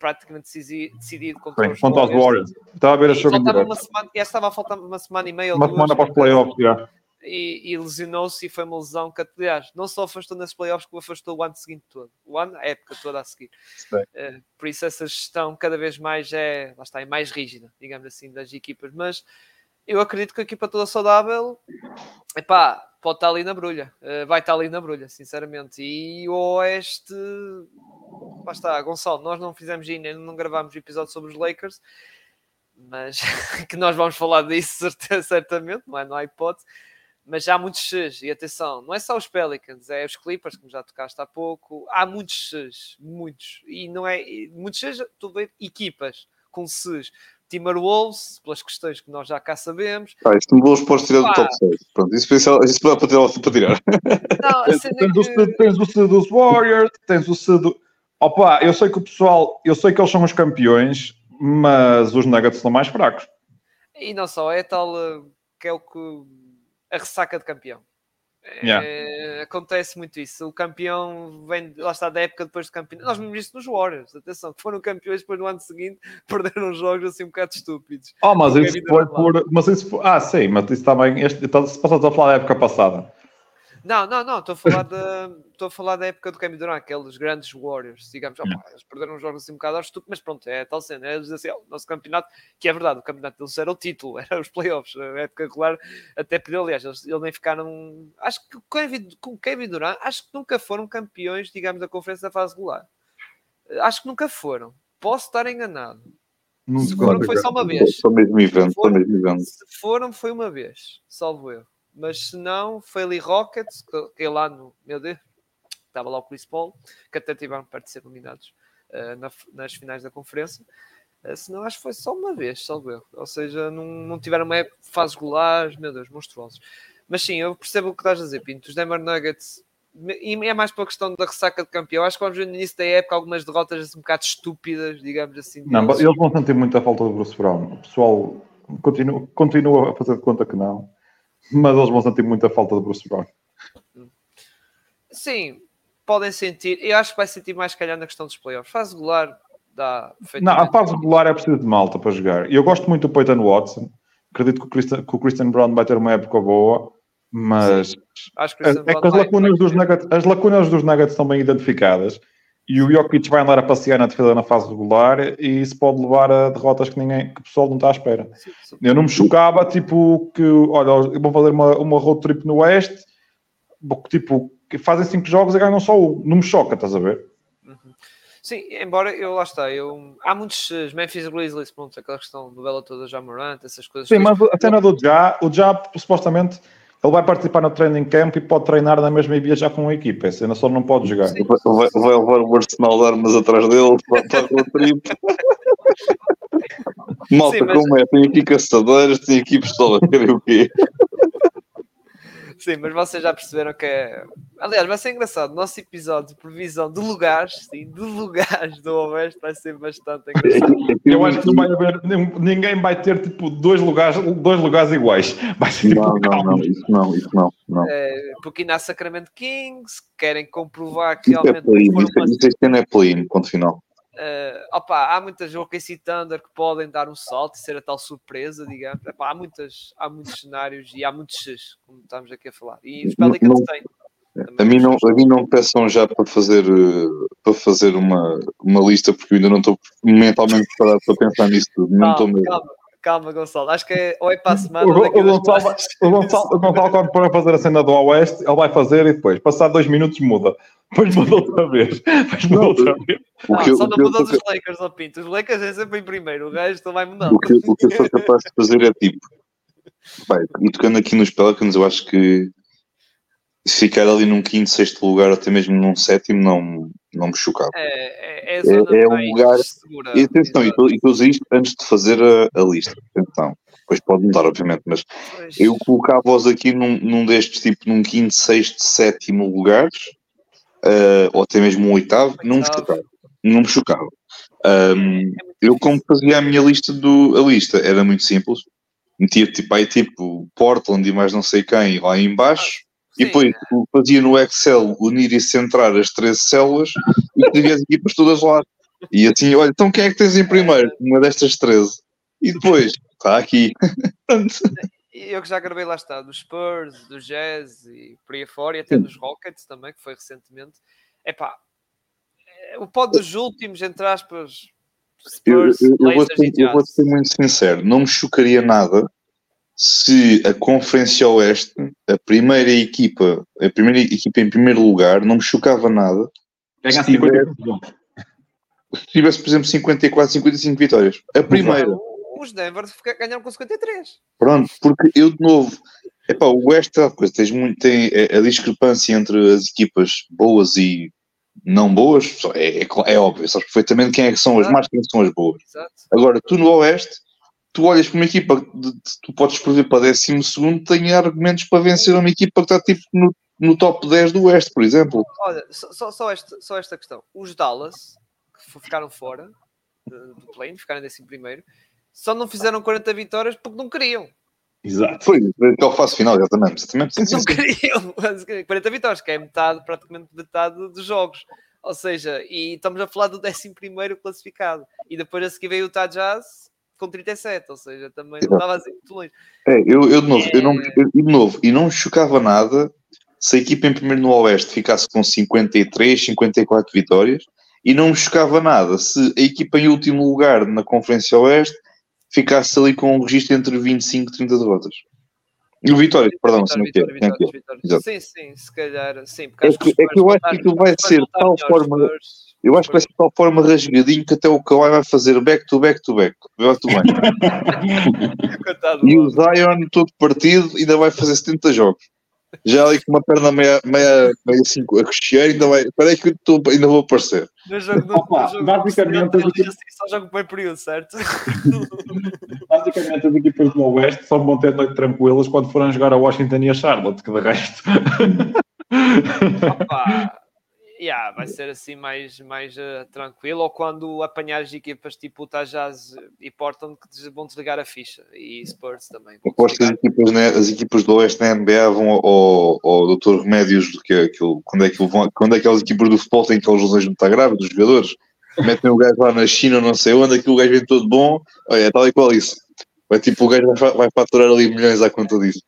Speaker 1: praticamente decidido contra,
Speaker 3: os, contra Warriors. Estava a ver a jogo
Speaker 1: uma semana, estava a faltar uma semana e meia.
Speaker 3: Uma semana para os playoffs, já
Speaker 1: e, e lesionou-se e foi uma lesão que, aliás, não só afastou nesses playoffs, como afastou o ano seguinte todo, o ano, a época toda a seguir. Uh, por isso, essa gestão cada vez mais é, lá está, é mais rígida, digamos assim, das equipas. Mas eu acredito que a equipa toda saudável, epá, pode estar ali na brulha, uh, vai estar ali na brulha, sinceramente. E o Oeste, lá está, Gonçalo, nós não fizemos ainda, não gravámos o episódio sobre os Lakers, mas que nós vamos falar disso certamente, não, é? não há hipótese mas já há muitos X's, e atenção, não é só os Pelicans, é os Clippers, como já tocaste há pouco, há muitos X's, muitos, e não é, muitos X's, tu vês equipas com X's, Timberwolves, pelas questões que nós já cá sabemos.
Speaker 2: Ah, este Timberwolves podes tirar do top 6. Pronto, isso, isso, isso para tirar. Para tirar.
Speaker 1: Não,
Speaker 3: Tens,
Speaker 1: é
Speaker 3: o
Speaker 1: que-
Speaker 3: C- tens o C dos Warriors, tens o C do. Opa, eu sei que o pessoal, eu sei que eles são os campeões, mas os Nuggets são mais fracos.
Speaker 1: E não só, é tal uh, que é o que a ressaca de campeão. É,
Speaker 3: Yeah.
Speaker 1: acontece muito isso. O campeão vem, lá está, da época depois do campeão. Nós vimos isso nos Warriors, atenção, que foram campeões depois no ano seguinte perderam jogos assim um bocado estúpidos.
Speaker 3: Oh, mas isso foi por. Mas isso foi, ah, sim, mas isso também. Este, então, se passaste a falar da época passada.
Speaker 1: Não, não, não, estou a falar da, estou a falar da época do Kevin Durant, aqueles grandes Warriors, digamos, opa, eles perderam jogos assim um bocado aos estúpidos, mas pronto, é tal cena, é eles assim, "Oh, o nosso campeonato, que é verdade, o campeonato deles era o título, era os playoffs, a época regular até perdeu, aliás, eles, eles nem ficaram, acho que com o Kevin, com o Kevin Durant, acho que nunca foram campeões, digamos, da conferência da fase regular, acho que nunca foram, posso estar enganado,
Speaker 3: Não
Speaker 1: se foram foi só uma vez,
Speaker 2: Só mesmo evento, só mesmo evento.
Speaker 1: se foram, foi uma vez, salvo eu. Mas se não, foi ali Rockets, que, que lá no. Meu Deus, estava lá o Chris Paul, que até tiveram perto de ser nominados eh, na- nas finais da conferência. Eh, se não, acho que foi só uma vez, salvo eu. Ou seja, não, não tiveram uma época- fases regulares, meu Deus, monstruosos. Mas sim, eu percebo o que estás a dizer, Pinto. Os Denver Nuggets. E é mais pela questão da ressaca de campeão. Acho que vamos ver no início da época algumas derrotas assim, um bocado estúpidas, digamos assim.
Speaker 3: Não, eles vão sentir muita falta do Bruce Brown. O pessoal continua, continua a fazer de conta que não, mas eles vão sentir muita falta do Bruce Brown.
Speaker 1: Sim, podem sentir. Eu acho que vai sentir mais, calhar, na questão dos playoffs. Fase regular dá
Speaker 3: Não, a fase regular é preciso de malta para jogar. E eu gosto muito do Peyton Watson. Acredito que o Christian, que o Christian Brown vai ter uma época boa, mas
Speaker 1: Acho que
Speaker 3: é, é que as
Speaker 1: vai-
Speaker 3: lacunas,
Speaker 1: vai-
Speaker 3: dos Nuggets, as lacunas dos Nuggets estão bem identificadas. E o Jokic vai andar a passear na defesa na fase regular e isso pode levar a derrotas que, ninguém, que o pessoal não está à espera.
Speaker 1: Sim, sim.
Speaker 3: Eu não me chocava, tipo, que, olha, vão fazer uma, uma road trip no Oeste, tipo, que fazem cinco jogos e ganham só um. Não me choca, estás a ver?
Speaker 1: Sim, embora eu lá está, eu, há muitos eh, Memphis Grizzlies, pronto, aquela questão do Bela toda já Morant, essas coisas.
Speaker 3: Sim, mas a cena do Já, o Já, supostamente, ele vai participar no training camp e pode treinar na mesma e viajar com a equipa. A cena só não pode jogar.
Speaker 2: Vai, vai- levar o arsenal de armas atrás dele para, o trip. Malta,
Speaker 1: Sim, mas-
Speaker 2: como é? Tem aqui caçadores, tem aqui pistola, querem o quê?
Speaker 1: Sim, mas vocês já perceberam que é. Aliás, vai ser engraçado. Nosso episódio de previsão de lugares, sim, de lugares do Oeste vai ser bastante engraçado.
Speaker 3: Eu acho que não vai haver, ninguém vai ter tipo dois lugares, dois lugares iguais. Vai ser tipo
Speaker 2: Não, não, não, isso não, isso não. não.
Speaker 1: Eh, porque ainda há Sacramento Kings, querem comprovar que
Speaker 2: Isso é
Speaker 1: realmente
Speaker 2: play-in,
Speaker 1: foram
Speaker 2: isso, isso este ano é play-in, ponto final.
Speaker 1: Uh, opa, há muitas OKC Thunder que podem dar um salto e ser a tal surpresa, digamos. Epá, há, muitas, há muitos cenários e há muitos X, como estamos aqui a falar. E os Pelicans
Speaker 2: Não-
Speaker 1: têm.
Speaker 2: A mim, não, a mim não me peçam já para fazer, eh, para fazer uma, uma lista, porque eu ainda não estou mentalmente preparado para pensar nisso tudo. Não estou mesmo.
Speaker 1: calma, calma, Gonçalo. Acho que é, ou é para a semana
Speaker 3: O, o, Gonçalo, o, Gonçalo, o Gonçalo, quando for a fazer a cena do Oeste, ele vai fazer e depois, passar dois minutos, muda. Depois muda outra vez. Depois muda
Speaker 2: Não,
Speaker 3: outra vez.
Speaker 1: Não,
Speaker 2: que
Speaker 1: só
Speaker 2: o
Speaker 1: não
Speaker 2: sou
Speaker 1: dos Lakers, ó Pinto. Os Lakers é sempre em primeiro, o resto vai mudando.
Speaker 2: O que, o que eu sou capaz de fazer é tipo, bem, e tocando aqui nos Pelicans, eu acho que ficar ali num quinto, sexto lugar, até mesmo num sétimo, não, não me chocava.
Speaker 1: É, é, é zona
Speaker 2: é um lugar-
Speaker 1: segura.
Speaker 2: E atenção, e estou- e isto antes de fazer a, a lista. Atenção, depois pode mudar, obviamente, mas
Speaker 1: Pois.
Speaker 2: eu colocava-os aqui num, num destes, tipo, num quinto, sexto, sétimo lugares, eh, ou até mesmo um oitavo, não me
Speaker 1: Oitavo.
Speaker 2: chocava. Não me chocava. Ahm,
Speaker 1: É muito
Speaker 2: eu, como fazia a minha lista, do, a lista era muito simples. Metia tipo aí tipo Portland e mais não sei quem lá em E
Speaker 1: Sim,
Speaker 2: depois fazia no Excel unir e centrar as 13 células e escrevia as equipas todas lá. E assim, olha, então quem é que tens em primeiro? Uma destas 13. E depois, está aqui.
Speaker 1: Eu que já gravei lá está, dos Spurs, do Jazz e por aí afora, e até dos Rockets também, que foi recentemente. Epá, é, o pó dos últimos, entre aspas,
Speaker 2: Eu,
Speaker 1: Spurs,
Speaker 2: eu, eu vou
Speaker 1: Blazers
Speaker 2: ser, eu vou ser muito sincero, não me chocaria nada se a Conferência Oeste, a primeira equipa, a primeira equipa em primeiro lugar, não me chocava nada
Speaker 3: Ganha
Speaker 2: Se tiver-
Speaker 3: 50 pontos.
Speaker 2: se tivesse, por exemplo, 54, 55 vitórias. A primeira.
Speaker 1: Os Denver ganharam com 53.
Speaker 2: Pronto, porque eu de novo, epá, o West é coisa, tens muito, tem a, a discrepância entre as equipas boas e não boas, é, é, é óbvio, sabes perfeitamente quem é que são as
Speaker 1: Exato.
Speaker 2: más, quem são as boas.
Speaker 1: Exato.
Speaker 2: Agora, tu no Oeste, tu olhas para uma equipa que tu podes prever para 12 segundo, tem argumentos para vencer uma equipa que está tipo no, no top 10 do Oeste, por exemplo.
Speaker 1: Olha, só, só, esta, só esta questão. Os Dallas, que ficaram fora do plane, ficaram em primeiro, só não fizeram 40 vitórias porque não queriam.
Speaker 2: Exato. Foi, até ao fase final, exatamente. exatamente.
Speaker 1: Sim, sim, não queriam 40 vitórias, que é metade, praticamente metade dos jogos. Ou seja, e estamos a falar do 11 classificado. E depois a seguir veio o Utah Jazz com 37, ou seja, também não estava assim muito longe.
Speaker 2: É, eu, eu de novo, é... eu não, eu, de novo, e não me chocava nada se a equipa em primeiro no Oeste ficasse com 53, 54 vitórias, e não me chocava nada se a equipa em último lugar na Conferência Oeste ficasse ali com um registro entre 25 e 30 derrotas. E o Vitória, perdão, se não quer.
Speaker 1: Sim, sim, se calhar, sim.
Speaker 2: É que, é que eu acho que aquilo vai ser de tal forma. Eu acho que vai ser de tal forma rasgadinho que até o Kawhi vai fazer back to back to back. Vê tu bem. e o Zion todo partido ainda vai fazer 70 jogos já ali com uma perna meia, meia, meia assim, a cochear, ainda vai. Espera aí que eu tô, ainda vou aparecer.
Speaker 1: No jogo, no, Opa, no jogo basicamente, as equipas... só jogo bem período, certo?
Speaker 3: basicamente, as equipas do Oeste só vão ter noite tranquilas quando forem jogar a Washington e a Charlotte, que de resto.
Speaker 1: Opa yeah, vai ser assim mais, mais uh, tranquilo, ou quando apanhares equipas tipo o Tajaz e Portland que vão desligar a ficha, e Spurs também.
Speaker 2: Aposto que as equipas, né, as equipas do Oeste da NBA vão ao, ao Dr. Remédios, do que aquilo, quando, é que vão, quando é que aquelas equipas do futebol têm aquelas lesões muito graves dos jogadores, metem o gajo lá na China, não sei onde, aquilo o gajo vem todo bom, olha, é tal e qual isso. Vai tipo, o gajo vai, vai faturar ali milhões à conta disso.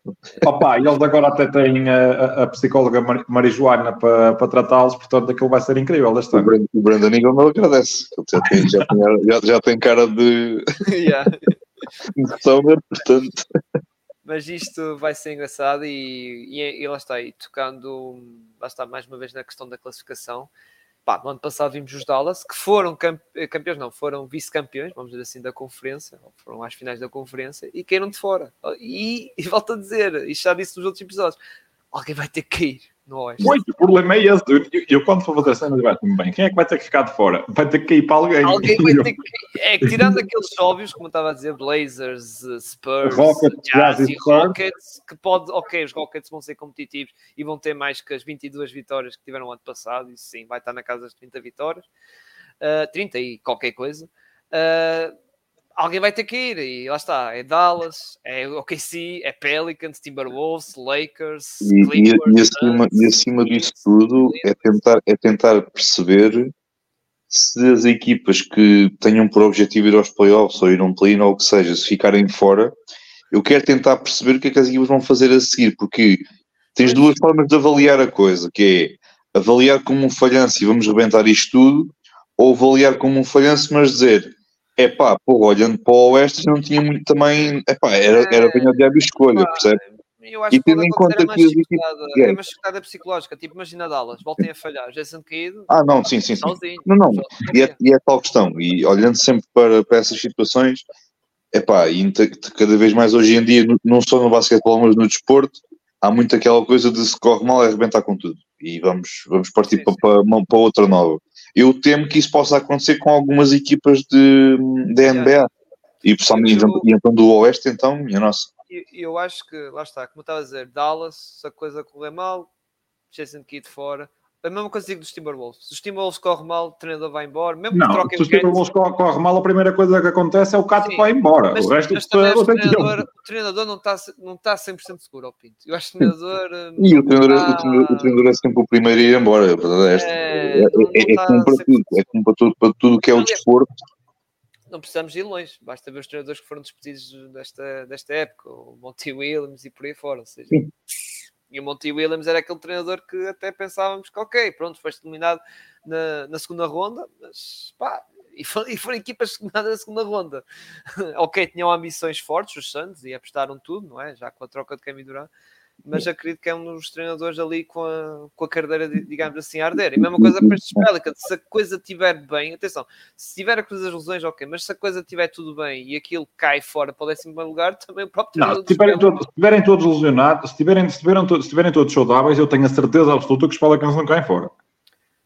Speaker 3: Opa, e eles agora até têm a, a psicóloga marijuana para, para tratá-los, portanto aquilo vai ser incrível este ano.
Speaker 2: O Brandon Ingram não agradece, ele já tem, já tem, já, já tem cara de. yeah. de summer, portanto.
Speaker 1: Mas isto vai ser engraçado e, e, e lá está, e tocando, lá está mais uma vez na questão da classificação pá, no ano passado vimos os Dallas, que foram campeões, não, foram vice-campeões, vamos dizer assim, da conferência, foram às finais da conferência, e caíram de fora. E, e volto a dizer, e já disse nos outros episódios, alguém vai ter que cair no Oeste.
Speaker 3: Muito, o problema é esse. Eu, eu, quando for fazer cenas, vai-me bem. Quem é que vai ter que ficar de fora? Vai ter que cair para alguém.
Speaker 1: Alguém vai ter que É que tirando aqueles óbvios, como eu estava a dizer, Blazers, uh, Spurs,
Speaker 3: Rockets,
Speaker 1: Jazz e Rockets, que pode, ok, os Rockets vão ser competitivos e vão ter mais que as 22 vitórias que tiveram no ano passado, isso sim, vai estar na casa das 30 vitórias, uh, 30 e qualquer coisa. Uh, alguém vai ter que ir, e lá está, é Dallas, é OKC, é Pelicans, Timberwolves, Lakers,
Speaker 2: e, Clippers, e, e, acima, e acima disso tudo é tentar, é tentar perceber se as equipas que tenham por objetivo ir aos playoffs ou ir a um play ou o que seja, se ficarem fora, eu quero tentar perceber o que é que as equipas vão fazer a seguir, porque tens duas formas de avaliar a coisa, que é avaliar como um falhanço e vamos rebentar isto tudo, ou avaliar como um falhanço, mas dizer é pá, pô, olhando para o Oeste não tinha muito também, é pá, era, era bem a diabo escolha, percebe?
Speaker 1: Eu acho e tendo em conta é que as equipes. É uma psicológica, tipo, imagina Dallas, voltem a falhar, já sendo caído.
Speaker 2: Ah, não, sim, sim, sim. Sozinho, não, não, e é, e é tal questão, e olhando sempre para, para essas situações, é pá, e cada vez mais hoje em dia, não só no basquetebol, mas no desporto, há muito aquela coisa de se corre mal é arrebentar com tudo, e vamos, vamos partir sim, para, sim. Para, para outra nova eu temo que isso possa acontecer com algumas equipas de, de NBA. E pessoalmente, eu, e então do Oeste, então, minha nossa.
Speaker 1: Eu, eu acho que, lá está, como estava a dizer, Dallas, se a coisa correr mal, Jason Kidd fora, a mesma coisa digo dos Timberwolves. Se os Timberwolves corre mal, o treinador vai embora. Mesmo
Speaker 3: não,
Speaker 1: que
Speaker 3: se os Timberwolves corre, corre mal, a primeira coisa que acontece é o Cato vai embora.
Speaker 1: Mas,
Speaker 3: o resto
Speaker 1: mas também o, treinador, o treinador não está não tá 100% seguro ao Pinto. Eu acho que o treinador.
Speaker 2: E o treinador, tá... o, treinador, o treinador, é sempre o primeiro a ir embora. É, é, é, é, é tá como para tudo. É como para tudo, para tudo que é o desporto.
Speaker 1: Não precisamos ir longe, basta ver os treinadores que foram despedidos desta, desta época, o Monty Williams e por aí fora. Ou seja, Sim e o Monty Williams era aquele treinador que até pensávamos que, ok, pronto, foi eliminado na, na segunda ronda, mas pá, e, foram, e foram equipas eliminadas na segunda ronda. ok, tinham ambições fortes, os Santos, e apostaram tudo, não é? Já com a troca de Kevin Durant mas acredito que é um dos treinadores ali com a, com a carteira, digamos assim, a arder. E a mesma coisa para estes Pelicans, se a coisa estiver bem, atenção, se tiver a coisa das lesões, ok, mas se a coisa estiver tudo bem e aquilo cai fora para o décimo lugar, também o próprio
Speaker 3: não, se estiverem, todos, se estiverem todos lesionados, se estiverem, se, estiverem todos, se estiverem todos saudáveis, eu tenho a certeza absoluta que os Pelicans não caem fora.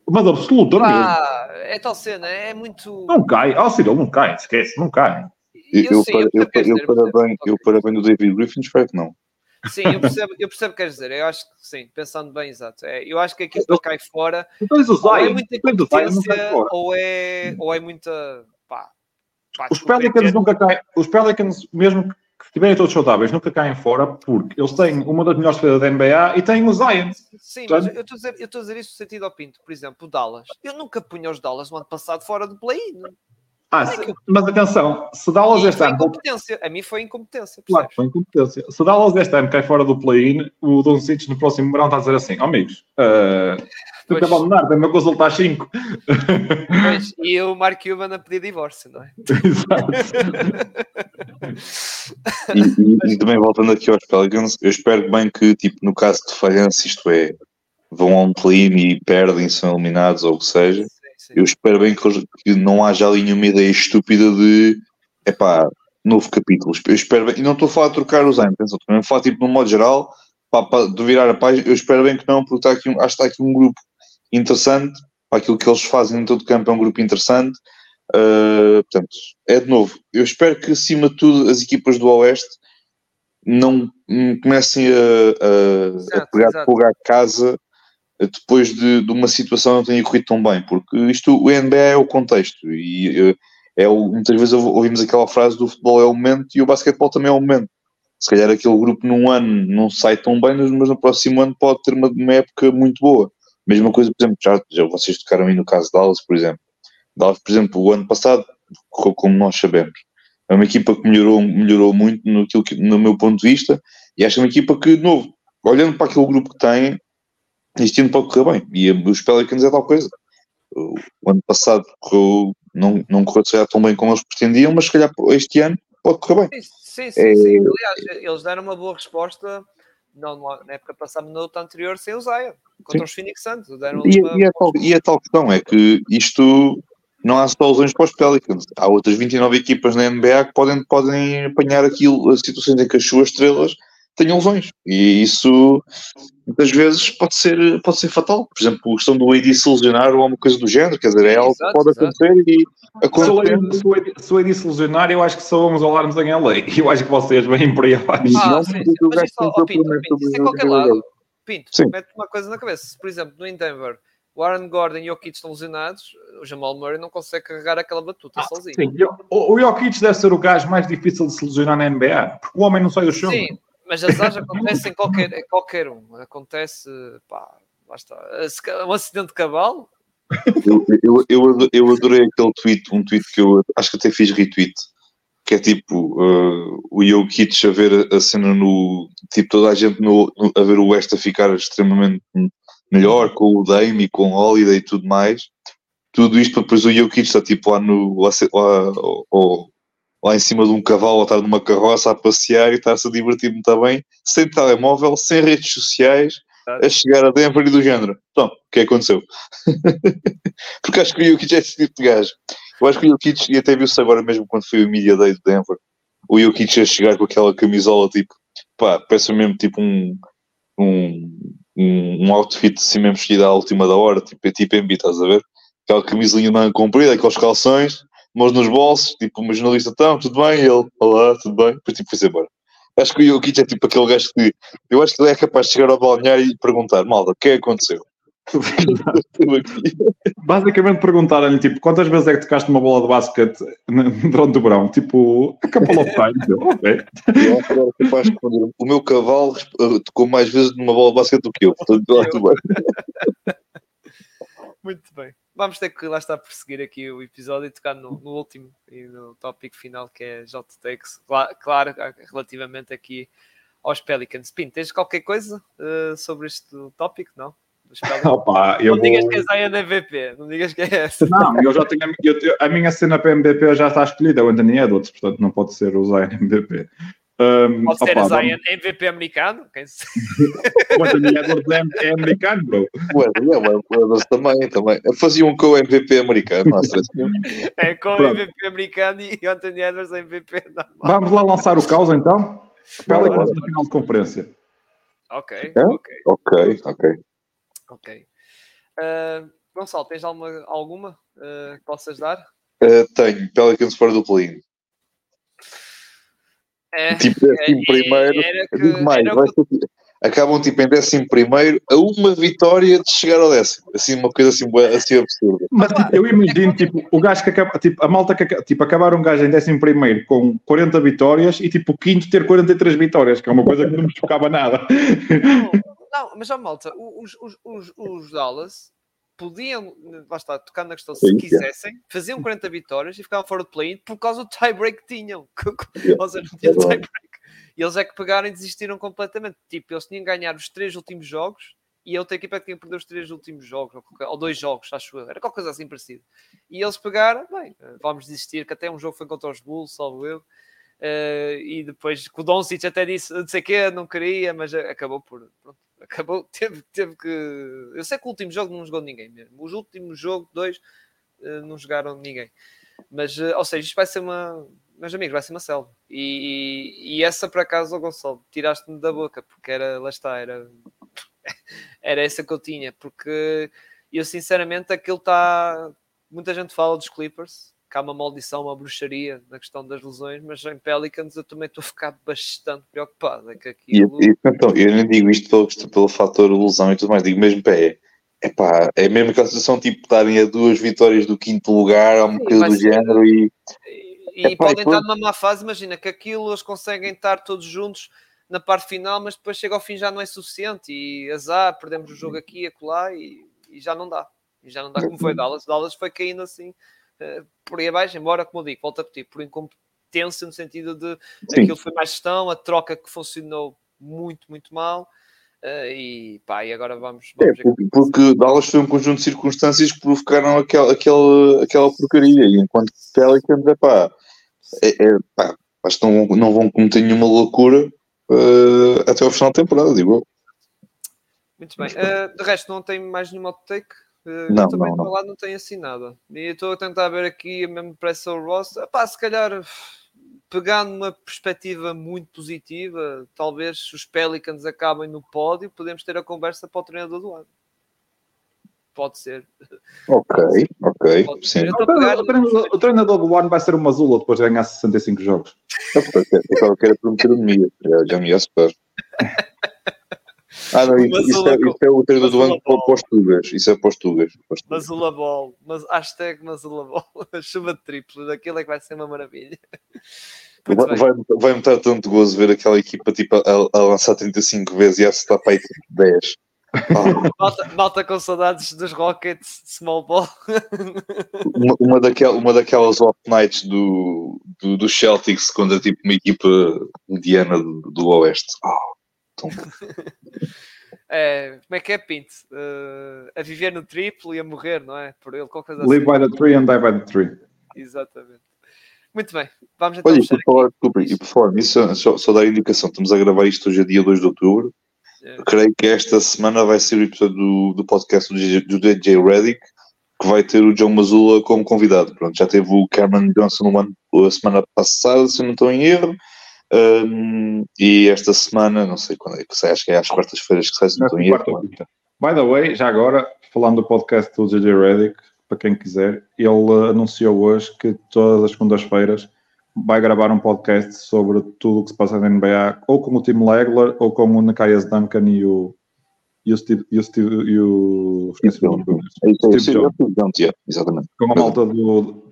Speaker 3: Mas absoluta
Speaker 1: ah, É tal cena, é muito.
Speaker 3: Não cai, oh, Ciro, não cai, esquece, não cai
Speaker 2: Eu, eu,
Speaker 1: sim,
Speaker 2: para, eu, eu,
Speaker 1: dizer, eu percebo.
Speaker 2: eu
Speaker 1: Ok.
Speaker 2: parabéns do David Griffin, espero que não.
Speaker 1: Sim, eu percebo, eu percebo o que queres dizer. Eu acho que sim, pensando bem, exato. É, eu acho que a equipa cai fora.
Speaker 3: Tu tens o
Speaker 1: Ou é
Speaker 3: Zion,
Speaker 1: muita
Speaker 3: Zion,
Speaker 1: competência, ou é, ou é muita. Pá, pá,
Speaker 3: Os Pelicans
Speaker 1: é-
Speaker 3: nunca caem, os Pelicans, mesmo que estiverem todos saudáveis, nunca caem fora porque eles têm uma das melhores defesas da NBA e têm o Zion.
Speaker 1: Sim, mas eu estou a dizer, eu estou a dizer isso no sentido ao pinto. Por exemplo, o Dallas. Eu nunca punha os Dallas no ano passado fora do play-in.
Speaker 3: Ah, se- mas atenção, se Dallas este
Speaker 1: foi
Speaker 3: ano
Speaker 1: incompetência. A mim foi incompetência.
Speaker 3: Claro, foi incompetência. Se Dallas este ano cai fora do play-in, o Doncic no próximo verão está a dizer assim: ó amigos, uh, tu que abandonar, tem-me a consultar 5.
Speaker 1: Pois, e o Mark Cuban a pedir divórcio, não é?
Speaker 2: E, e- e também voltando aqui aos Pelicans, eu espero bem que, tipo, no caso de falhança, isto é, vão a um play-in e perdem, são eliminados ou o que seja. Eu espero bem que, não haja ali nenhuma ideia estúpida de, epá, novo capítulo. Eu espero bem, e não estou a falar de trocar os anos, também a falar, tipo, no modo geral, pá, pá, de virar a página, eu espero bem que não, porque está aqui, acho que está aqui um grupo interessante, para aquilo que eles fazem em todo o campo é um grupo interessante, Uh, portanto, é de novo. Eu espero que, acima de tudo, as equipas do Oeste não hum, comecem a, a- a
Speaker 1: Exato,
Speaker 2: pegar
Speaker 1: exato.
Speaker 2: fogo à casa depois de, de uma situação não tenha corrido tão bem, porque isto, o NBA é o contexto e eh, é o, muitas vezes ouv- ouvimos aquela frase do futebol é o momento e o basquetebol também é o momento. Se calhar aquele grupo num ano não sai tão bem, mas no próximo ano pode ter uma, uma época muito boa. Mesma coisa, por exemplo, já, já vocês tocaram aí no caso de Dallas, por exemplo. Dallas, por exemplo, o ano passado, co- como nós sabemos, é uma equipa que melhorou, melhorou muito no, que, no meu ponto de vista, e acho é uma equipa que, de novo, olhando para aquele grupo que tem, este ano pode correr bem. E os Pelicans é tal coisa. O, ano passado correu, não, não correu se calhar tão bem como eles pretendiam, mas se calhar este ano pode correr bem.
Speaker 1: Sim, sim, sim,
Speaker 2: É-
Speaker 1: sim. Aliás, eles deram uma boa resposta não, na época passada, na outra anterior, sem o Zion, contra
Speaker 3: Sim.
Speaker 1: os Phoenix Suns.
Speaker 2: E,
Speaker 1: uma
Speaker 2: e, é tal, e é tal questão, é que isto não há soluções para os Pelicans. Há outras 29 equipas na NBA que podem, podem apanhar aquilo, as situações em que as suas estrelas tenham lesões. E isso muitas vezes pode ser, pode ser fatal. Por exemplo, a questão do AD se lesionar ou uma coisa do género, quer dizer, é algo que
Speaker 1: exato,
Speaker 2: pode
Speaker 1: exato.
Speaker 2: acontecer e.
Speaker 3: Lady- se o Lady- se o se lesionar, eu acho que só vamos alarmes em LA. Eu acho que vocês vêm por aí abaixo.
Speaker 1: Ah,
Speaker 2: Não,
Speaker 1: sim, sim. Mas isso, ó, Pinto, Pinto, isso
Speaker 2: o
Speaker 1: qualquer lado. Pinto,
Speaker 2: Sim.
Speaker 1: mete uma coisa na cabeça. Se, por exemplo, no Denver, o Aaron Gordon e o Jokic estão lesionados, o Jamal Murray não consegue carregar aquela batuta
Speaker 3: Ah,
Speaker 1: sozinho.
Speaker 3: Sim, o, o Jokic deve ser o gajo mais difícil de se lesionar na NBA, porque o homem não sai do chão.
Speaker 1: Sim, mas as áreas acontecem em qualquer, em qualquer um. Acontece, pá, lá está. Um acidente de cavalo,
Speaker 2: Eu, eu, eu, ado- eu adorei aquele tweet, um tweet que eu acho que até fiz retweet, que é tipo uh, o Jokic a ver a, cena no. Tipo, toda a gente no, a ver o West a ficar extremamente melhor com o Dame e com o Holiday e tudo mais. Tudo isto para depois o Jokic está tipo lá, no, lá, lá, lá em cima de um cavalo, ou estar numa carroça a passear e estar-se a divertir muito bem, sem telemóvel, sem redes sociais, a chegar a Denver e do género. Então, o que é aconteceu? Porque acho que o Jokic é esse tipo de gajo. Eu acho que o Jokic, e até viu-se agora mesmo quando foi o Media Day de Denver, o Jokic a chegar com aquela camisola tipo, pá, parece mesmo tipo um, um, um, um outfit assim mesmo vestido à última da hora, tipo, é tipo MB, estás a ver? Aquela camisolinha de manga comprida, aqueles calções, mãos nos bolsos, tipo, uma jornalista, então, tudo bem? E ele, olá, tudo bem? Depois tipo, foi-se embora. Acho que o Jokic é tipo aquele gajo que, eu acho que ele é capaz de chegar ao balneário e perguntar, malda, o que é que aconteceu?
Speaker 3: Basicamente perguntaram-lhe, tipo, quantas vezes é que tocaste uma bola de basquete durante o verão? Tipo, a couple of times. Eu, ok.
Speaker 2: Eu acho que era capaz de responder, o meu cavalo eh, tocou mais vezes numa bola de basquete do que eu, portanto, lá tudo bem.
Speaker 1: Muito bem. Vamos ter que lá estar a perseguir aqui o episódio e tocar no, no último e no tópico final que é JTX. Claro, claro, relativamente aqui aos Pelicans. Pinto, tens qualquer coisa eh, sobre este tópico? Não?
Speaker 3: Opa, eu
Speaker 1: não digas
Speaker 3: vou-
Speaker 1: que és a MVP, não digas que é essa.
Speaker 3: Não, eu já tenho. eu- eu- a minha cena para MVP já está escolhida, é o Anthony Edwards, portanto não pode ser o Zion MVP. Um,
Speaker 1: Pode ser Zion MVP americano? Quem sabe?
Speaker 3: O Anthony Edwards é, é americano, bro.
Speaker 2: Ué, é, ué, ué, também, também. Faziam um com o MVP americano, não.
Speaker 1: É com o. MVP americano e o Anthony Edwards MVP normal.
Speaker 3: Vamos lá lançar o caos então? Pelicans na final de conferência.
Speaker 1: Ok,
Speaker 2: Hã?
Speaker 1: ok,
Speaker 2: Ok, ok.
Speaker 1: ok. Uh, Gonçalo, tens alguma, alguma uh, que possas dar?
Speaker 2: Eh, tenho Pelicans fora do play
Speaker 1: É,
Speaker 2: Tipo, décimo
Speaker 1: é,
Speaker 2: primeiro.
Speaker 1: que-
Speaker 2: Digo mais,
Speaker 1: que-
Speaker 2: tipo- acabam tipo em décimo primeiro a uma vitória de chegar ao décimo. Assim, uma coisa assim, assim absurda.
Speaker 3: Mas tipo, eu imagino, tipo, o gajo que acaba, tipo, a malta que tipo, acabar um gajo em 11 com 40 vitórias e tipo o quinto ter 43 vitórias, que é uma coisa que não me chocava nada.
Speaker 1: Não, não, mas já malta, os, os, os, os Dallas podiam, lá está, tocar na questão, se quisessem, faziam 40 vitórias e ficavam fora de play-in por causa do tie-break que tinham.
Speaker 2: Yeah.
Speaker 1: Ou seja, não tinham
Speaker 2: É verdade.
Speaker 1: tie-break. E eles é que pegaram e desistiram completamente. Tipo, eles tinham que ganhar os três últimos jogos e a outra equipa é que tinha os três últimos jogos, ou, qualquer- ou dois jogos, acho eu. Era qualquer coisa assim parecida. E eles pegaram, bem, vamos desistir, que até um jogo foi contra os Bulls, salvo eu. Eh, e depois que o Doncic até disse, não sei o quê, não queria, mas acabou por. Pronto, acabou, teve, teve que. Eu sei que o último jogo não jogou ninguém mesmo. Os últimos jogo, dois, eh, não jogaram ninguém. Mas, eh, ou seja, isto vai ser uma. Meus amigos, vai ser uma selva. E, e, e essa, por acaso, ó Gonçalo, tiraste-me da boca, porque era, lá está, era, era essa que eu tinha, porque eu sinceramente aquilo está. Muita gente fala dos Clippers, que há uma maldição, uma bruxaria na questão das lesões, mas em Pelicans eu também estou a ficar bastante preocupado. É que
Speaker 2: E,
Speaker 1: aquilo.
Speaker 2: e, então, eu nem digo isto pelo, pelo fator ilusão e tudo mais, digo mesmo pé. É pá, é mesmo aquela situação tipo estarem a duas vitórias do quinto lugar, ou coisa
Speaker 1: vai
Speaker 2: do
Speaker 1: ser-
Speaker 2: género e
Speaker 1: E,
Speaker 2: Epá,
Speaker 1: podem
Speaker 2: e depois-
Speaker 1: estar numa má fase, imagina que aquilo eles conseguem estar todos juntos na parte final, mas depois chega ao fim já não é suficiente e azar, perdemos o jogo aqui e acolá e, e já não dá. E já não dá como foi Dallas. Dallas foi caindo assim por aí abaixo, embora, como eu digo, volta a repetir, por incompetência no sentido de
Speaker 2: Sim.
Speaker 1: aquilo foi mais gestão, a troca que funcionou muito, muito mal. eh, e pá, e agora vamos,
Speaker 2: É,
Speaker 1: vamos ver
Speaker 2: porque, porque Dallas foi um conjunto de circunstâncias que provocaram aquela, aquela, aquela porcaria. E enquanto Pelicans, é pá, é, é, pá acho que não, não vão cometer nenhuma loucura eh, até ao final da temporada, digo.
Speaker 1: Muito bem. Eh, de resto, não tem mais nenhuma take? Eh,
Speaker 2: Não,
Speaker 1: eu também
Speaker 2: não,
Speaker 1: do
Speaker 2: não.
Speaker 1: meu lado não tenho assim nada. E eu estou a tentar ver aqui, mesmo pressa o Ross. Epá, se calhar, pegando uma perspectiva muito positiva, talvez os Pelicans acabem no pódio, podemos ter a conversa para o treinador do ano. Pode ser.
Speaker 2: Ok, ok.
Speaker 1: Ser. Eu
Speaker 3: O
Speaker 1: a pegar-
Speaker 3: treinador, o treinador- o treinador do ano vai ser uma Azula depois de ganhar 65 jogos.
Speaker 2: Eu estava a querer prometer o Mia, já, já me ia superar. Ah, não, isso,
Speaker 1: Mas
Speaker 2: isso,
Speaker 1: o
Speaker 2: é, isso é o treinador do
Speaker 1: mas o
Speaker 2: ano para, os Tugas. Isso é para os Tugas. Tugas.
Speaker 1: Mazula Ball. Mas, hashtag Mazula Ball. Chuva de triplos. Aquilo é que vai ser uma maravilha. Muito
Speaker 2: Vai, vai, vai me dar tanto gozo ver aquela equipa tipo, a, a lançar 35 vezes e a acertar para aí tipo 10. Ah,
Speaker 1: Malta, malta com saudades dos Rockets, Small Ball.
Speaker 2: uma, uma, daquel, uma daquelas off nights do, do, do Celtics contra tipo uma equipa mediana do, do Oeste. Ah,
Speaker 1: É, como é que é, Pinto? Eh, a viver no triplo e a morrer, não é? Por ele, qualquer coisa
Speaker 3: Live
Speaker 1: assim.
Speaker 3: by the tree and die by the tree.
Speaker 1: Exatamente. Muito bem, vamos então
Speaker 2: Olha, e por falar, desculpa, e por falar nisso, só, só dar indicação, estamos a gravar isto hoje, é dia 2 de outubro.
Speaker 1: É.
Speaker 2: Creio que esta semana vai ser o episódio do, do podcast do DJ, do DJ Reddick, que vai ter o John Mazula como convidado. Pronto, já teve o Cameron Johnson ano- a semana passada, se não estou em erro. Um, e esta semana, não sei quando é que sai, acho que é às quartas-feiras que sai, se não estou erro.
Speaker 3: By the way, já agora, falando do podcast do JJ Reddick, para quem quiser, ele uh, anunciou hoje que todas as segundas-feiras vai gravar um podcast sobre tudo o que se passa na NBA, ou com o Tim Legler, ou com o Nikias Duncan e o, e o Steve. E o, Steve, e o esqueci nome do Steve Jones.
Speaker 2: exatamente.
Speaker 3: com a malta do,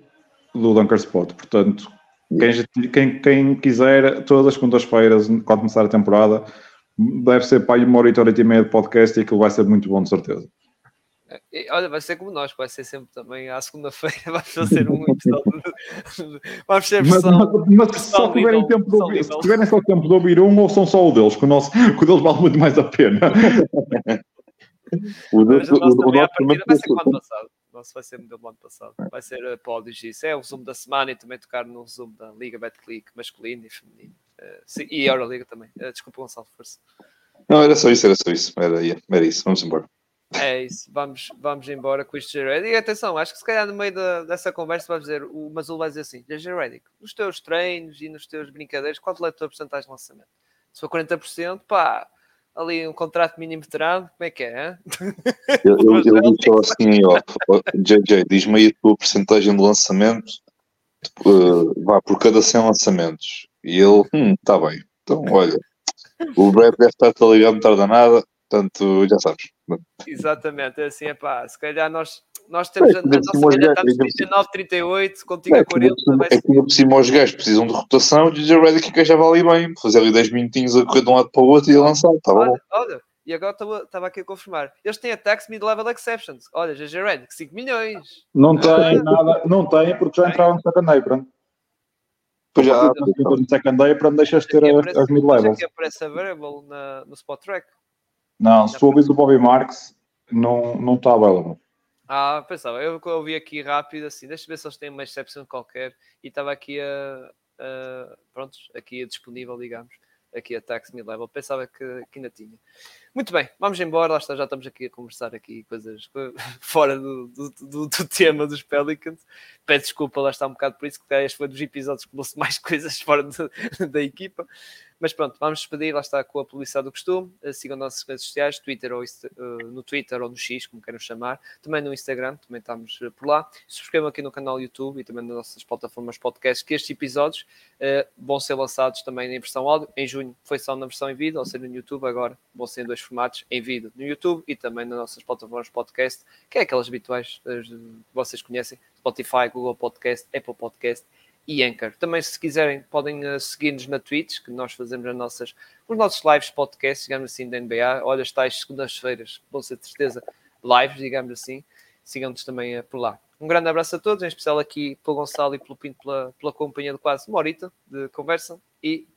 Speaker 3: do Dunker Spot. Portanto, quem, quem, quem quiser, todas as segundas-feiras, quando começar a temporada, deve ser para uma hora e hora e meia de podcast e aquilo vai ser muito bom, de certeza.
Speaker 1: E, Olha, vai ser como nós, vai ser sempre também à segunda-feira, vai fazer um episódio. Vamos
Speaker 3: Mas,
Speaker 1: versão.
Speaker 3: mas- mas se só
Speaker 1: versão
Speaker 3: tiverem
Speaker 1: Lidl,
Speaker 3: tempo de ouvir, se tiverem só tempo de ouvir um, ou são só o deles, que o, nosso, que o deles vale muito mais a pena.
Speaker 2: O,
Speaker 1: Mas o
Speaker 2: o-
Speaker 1: nosso
Speaker 2: o- o
Speaker 1: ser. O nosso vai ser modelo do ano passado. Vai ser uh, pódios isso. É o resumo da semana e também tocar no resumo da Liga Betclic masculino e feminino. Uh, sim, e a Euroliga também. Uh, desculpa, Gonçalo, força.
Speaker 2: Não, era só isso, era só isso. Era, era isso, vamos embora.
Speaker 1: É isso, vamos, vamos embora com isto, J. E atenção, acho que se calhar no meio da- dessa conversa vai dizer, o Mazul vai dizer assim: J. Reddick, nos teus treinos e nos teus brincadeiras, quanto é a tua porcentagem de lançamento? Se for 40%, pá, ali um contrato mínimo veterano, como é que é?
Speaker 2: Eu, eu, digo só assim. Ó, JJ, diz-me aí a tua porcentagem de lançamento. eh, vá, por cada 100 lançamentos. E ele, hum, tá bem. Então, olha, o Brad deve estar a ligar, não tarda nada, portanto, já sabes.
Speaker 1: Exatamente, é assim, é pá, se calhar nós, nós temos
Speaker 2: É,
Speaker 1: a, a nossa
Speaker 2: já-
Speaker 1: estamos
Speaker 2: ainda por
Speaker 1: 39, 38, contigo
Speaker 2: É
Speaker 1: a
Speaker 2: que ainda
Speaker 1: 40,
Speaker 2: por cima-
Speaker 1: vai
Speaker 2: é que ainda por cima os gajos precisam de rotação, o DJ Redick encaixava ali bem, fazer ali 10 minutinhos a correr de um lado para o outro e a lançar, tá bom.
Speaker 1: Olha, e agora estava aqui a confirmar. Eles têm ataques mid-level exceptions. Olha, GG Red, 5 milhões.
Speaker 3: Não tem nada, não tem porque já entraram no second apron.
Speaker 2: Pois já,
Speaker 3: no second apron, deixas de ter
Speaker 1: Aqui
Speaker 3: as,
Speaker 1: aparece-
Speaker 3: as mid
Speaker 1: mas
Speaker 3: levels.
Speaker 1: aqui aparece a variable na, no spot track.
Speaker 3: Não, se tu ouvis o Bobby Marks, não não está available.
Speaker 1: Ah, pensava, eu ouvi aqui rápido assim, deixa ver se eles têm uma excepção qualquer e estava aqui a, a pronto, aqui a disponível, digamos, aqui a tax mid-level, pensava que, que ainda tinha. Muito bem, vamos embora, lá está, já estamos aqui a conversar aqui coisas co- fora do, do, do- do tema dos Pelicans. Peço desculpa, lá está um bocado por isso, que este foi dos episódios que trouxe mais coisas fora da equipa. Mas pronto, vamos despedir, lá está com a publicidade do costume. Eh, Sigam nossas redes sociais, Twitter ou, eh, no Twitter ou no X, como queiram chamar. Também no Instagram, também estamos eh, por lá. Subscrevam aqui no canal YouTube e também nas nossas plataformas podcast, que estes episódios vão ser lançados também em versão áudio. Em junho foi só na versão em vídeo, ou seja, no YouTube. Agora vão ser em dois formatos, em vídeo no YouTube e também nas nossas plataformas podcast, que é aquelas habituais que vocês conhecem: Spotify, Google Podcast, Apple Podcast e Anchor. Também, se quiserem, podem eh, seguir-nos na Twitch, que nós fazemos as nossas, os nossos lives podcast, digamos assim, da NBA. Olha, as tais segundas-feiras vão ser de certeza lives, digamos assim. Sigam-nos também eh, por lá. Um grande abraço a todos, em especial aqui pelo Gonçalo e pelo Pinto pela, pela companhia de quase uma horita de conversa e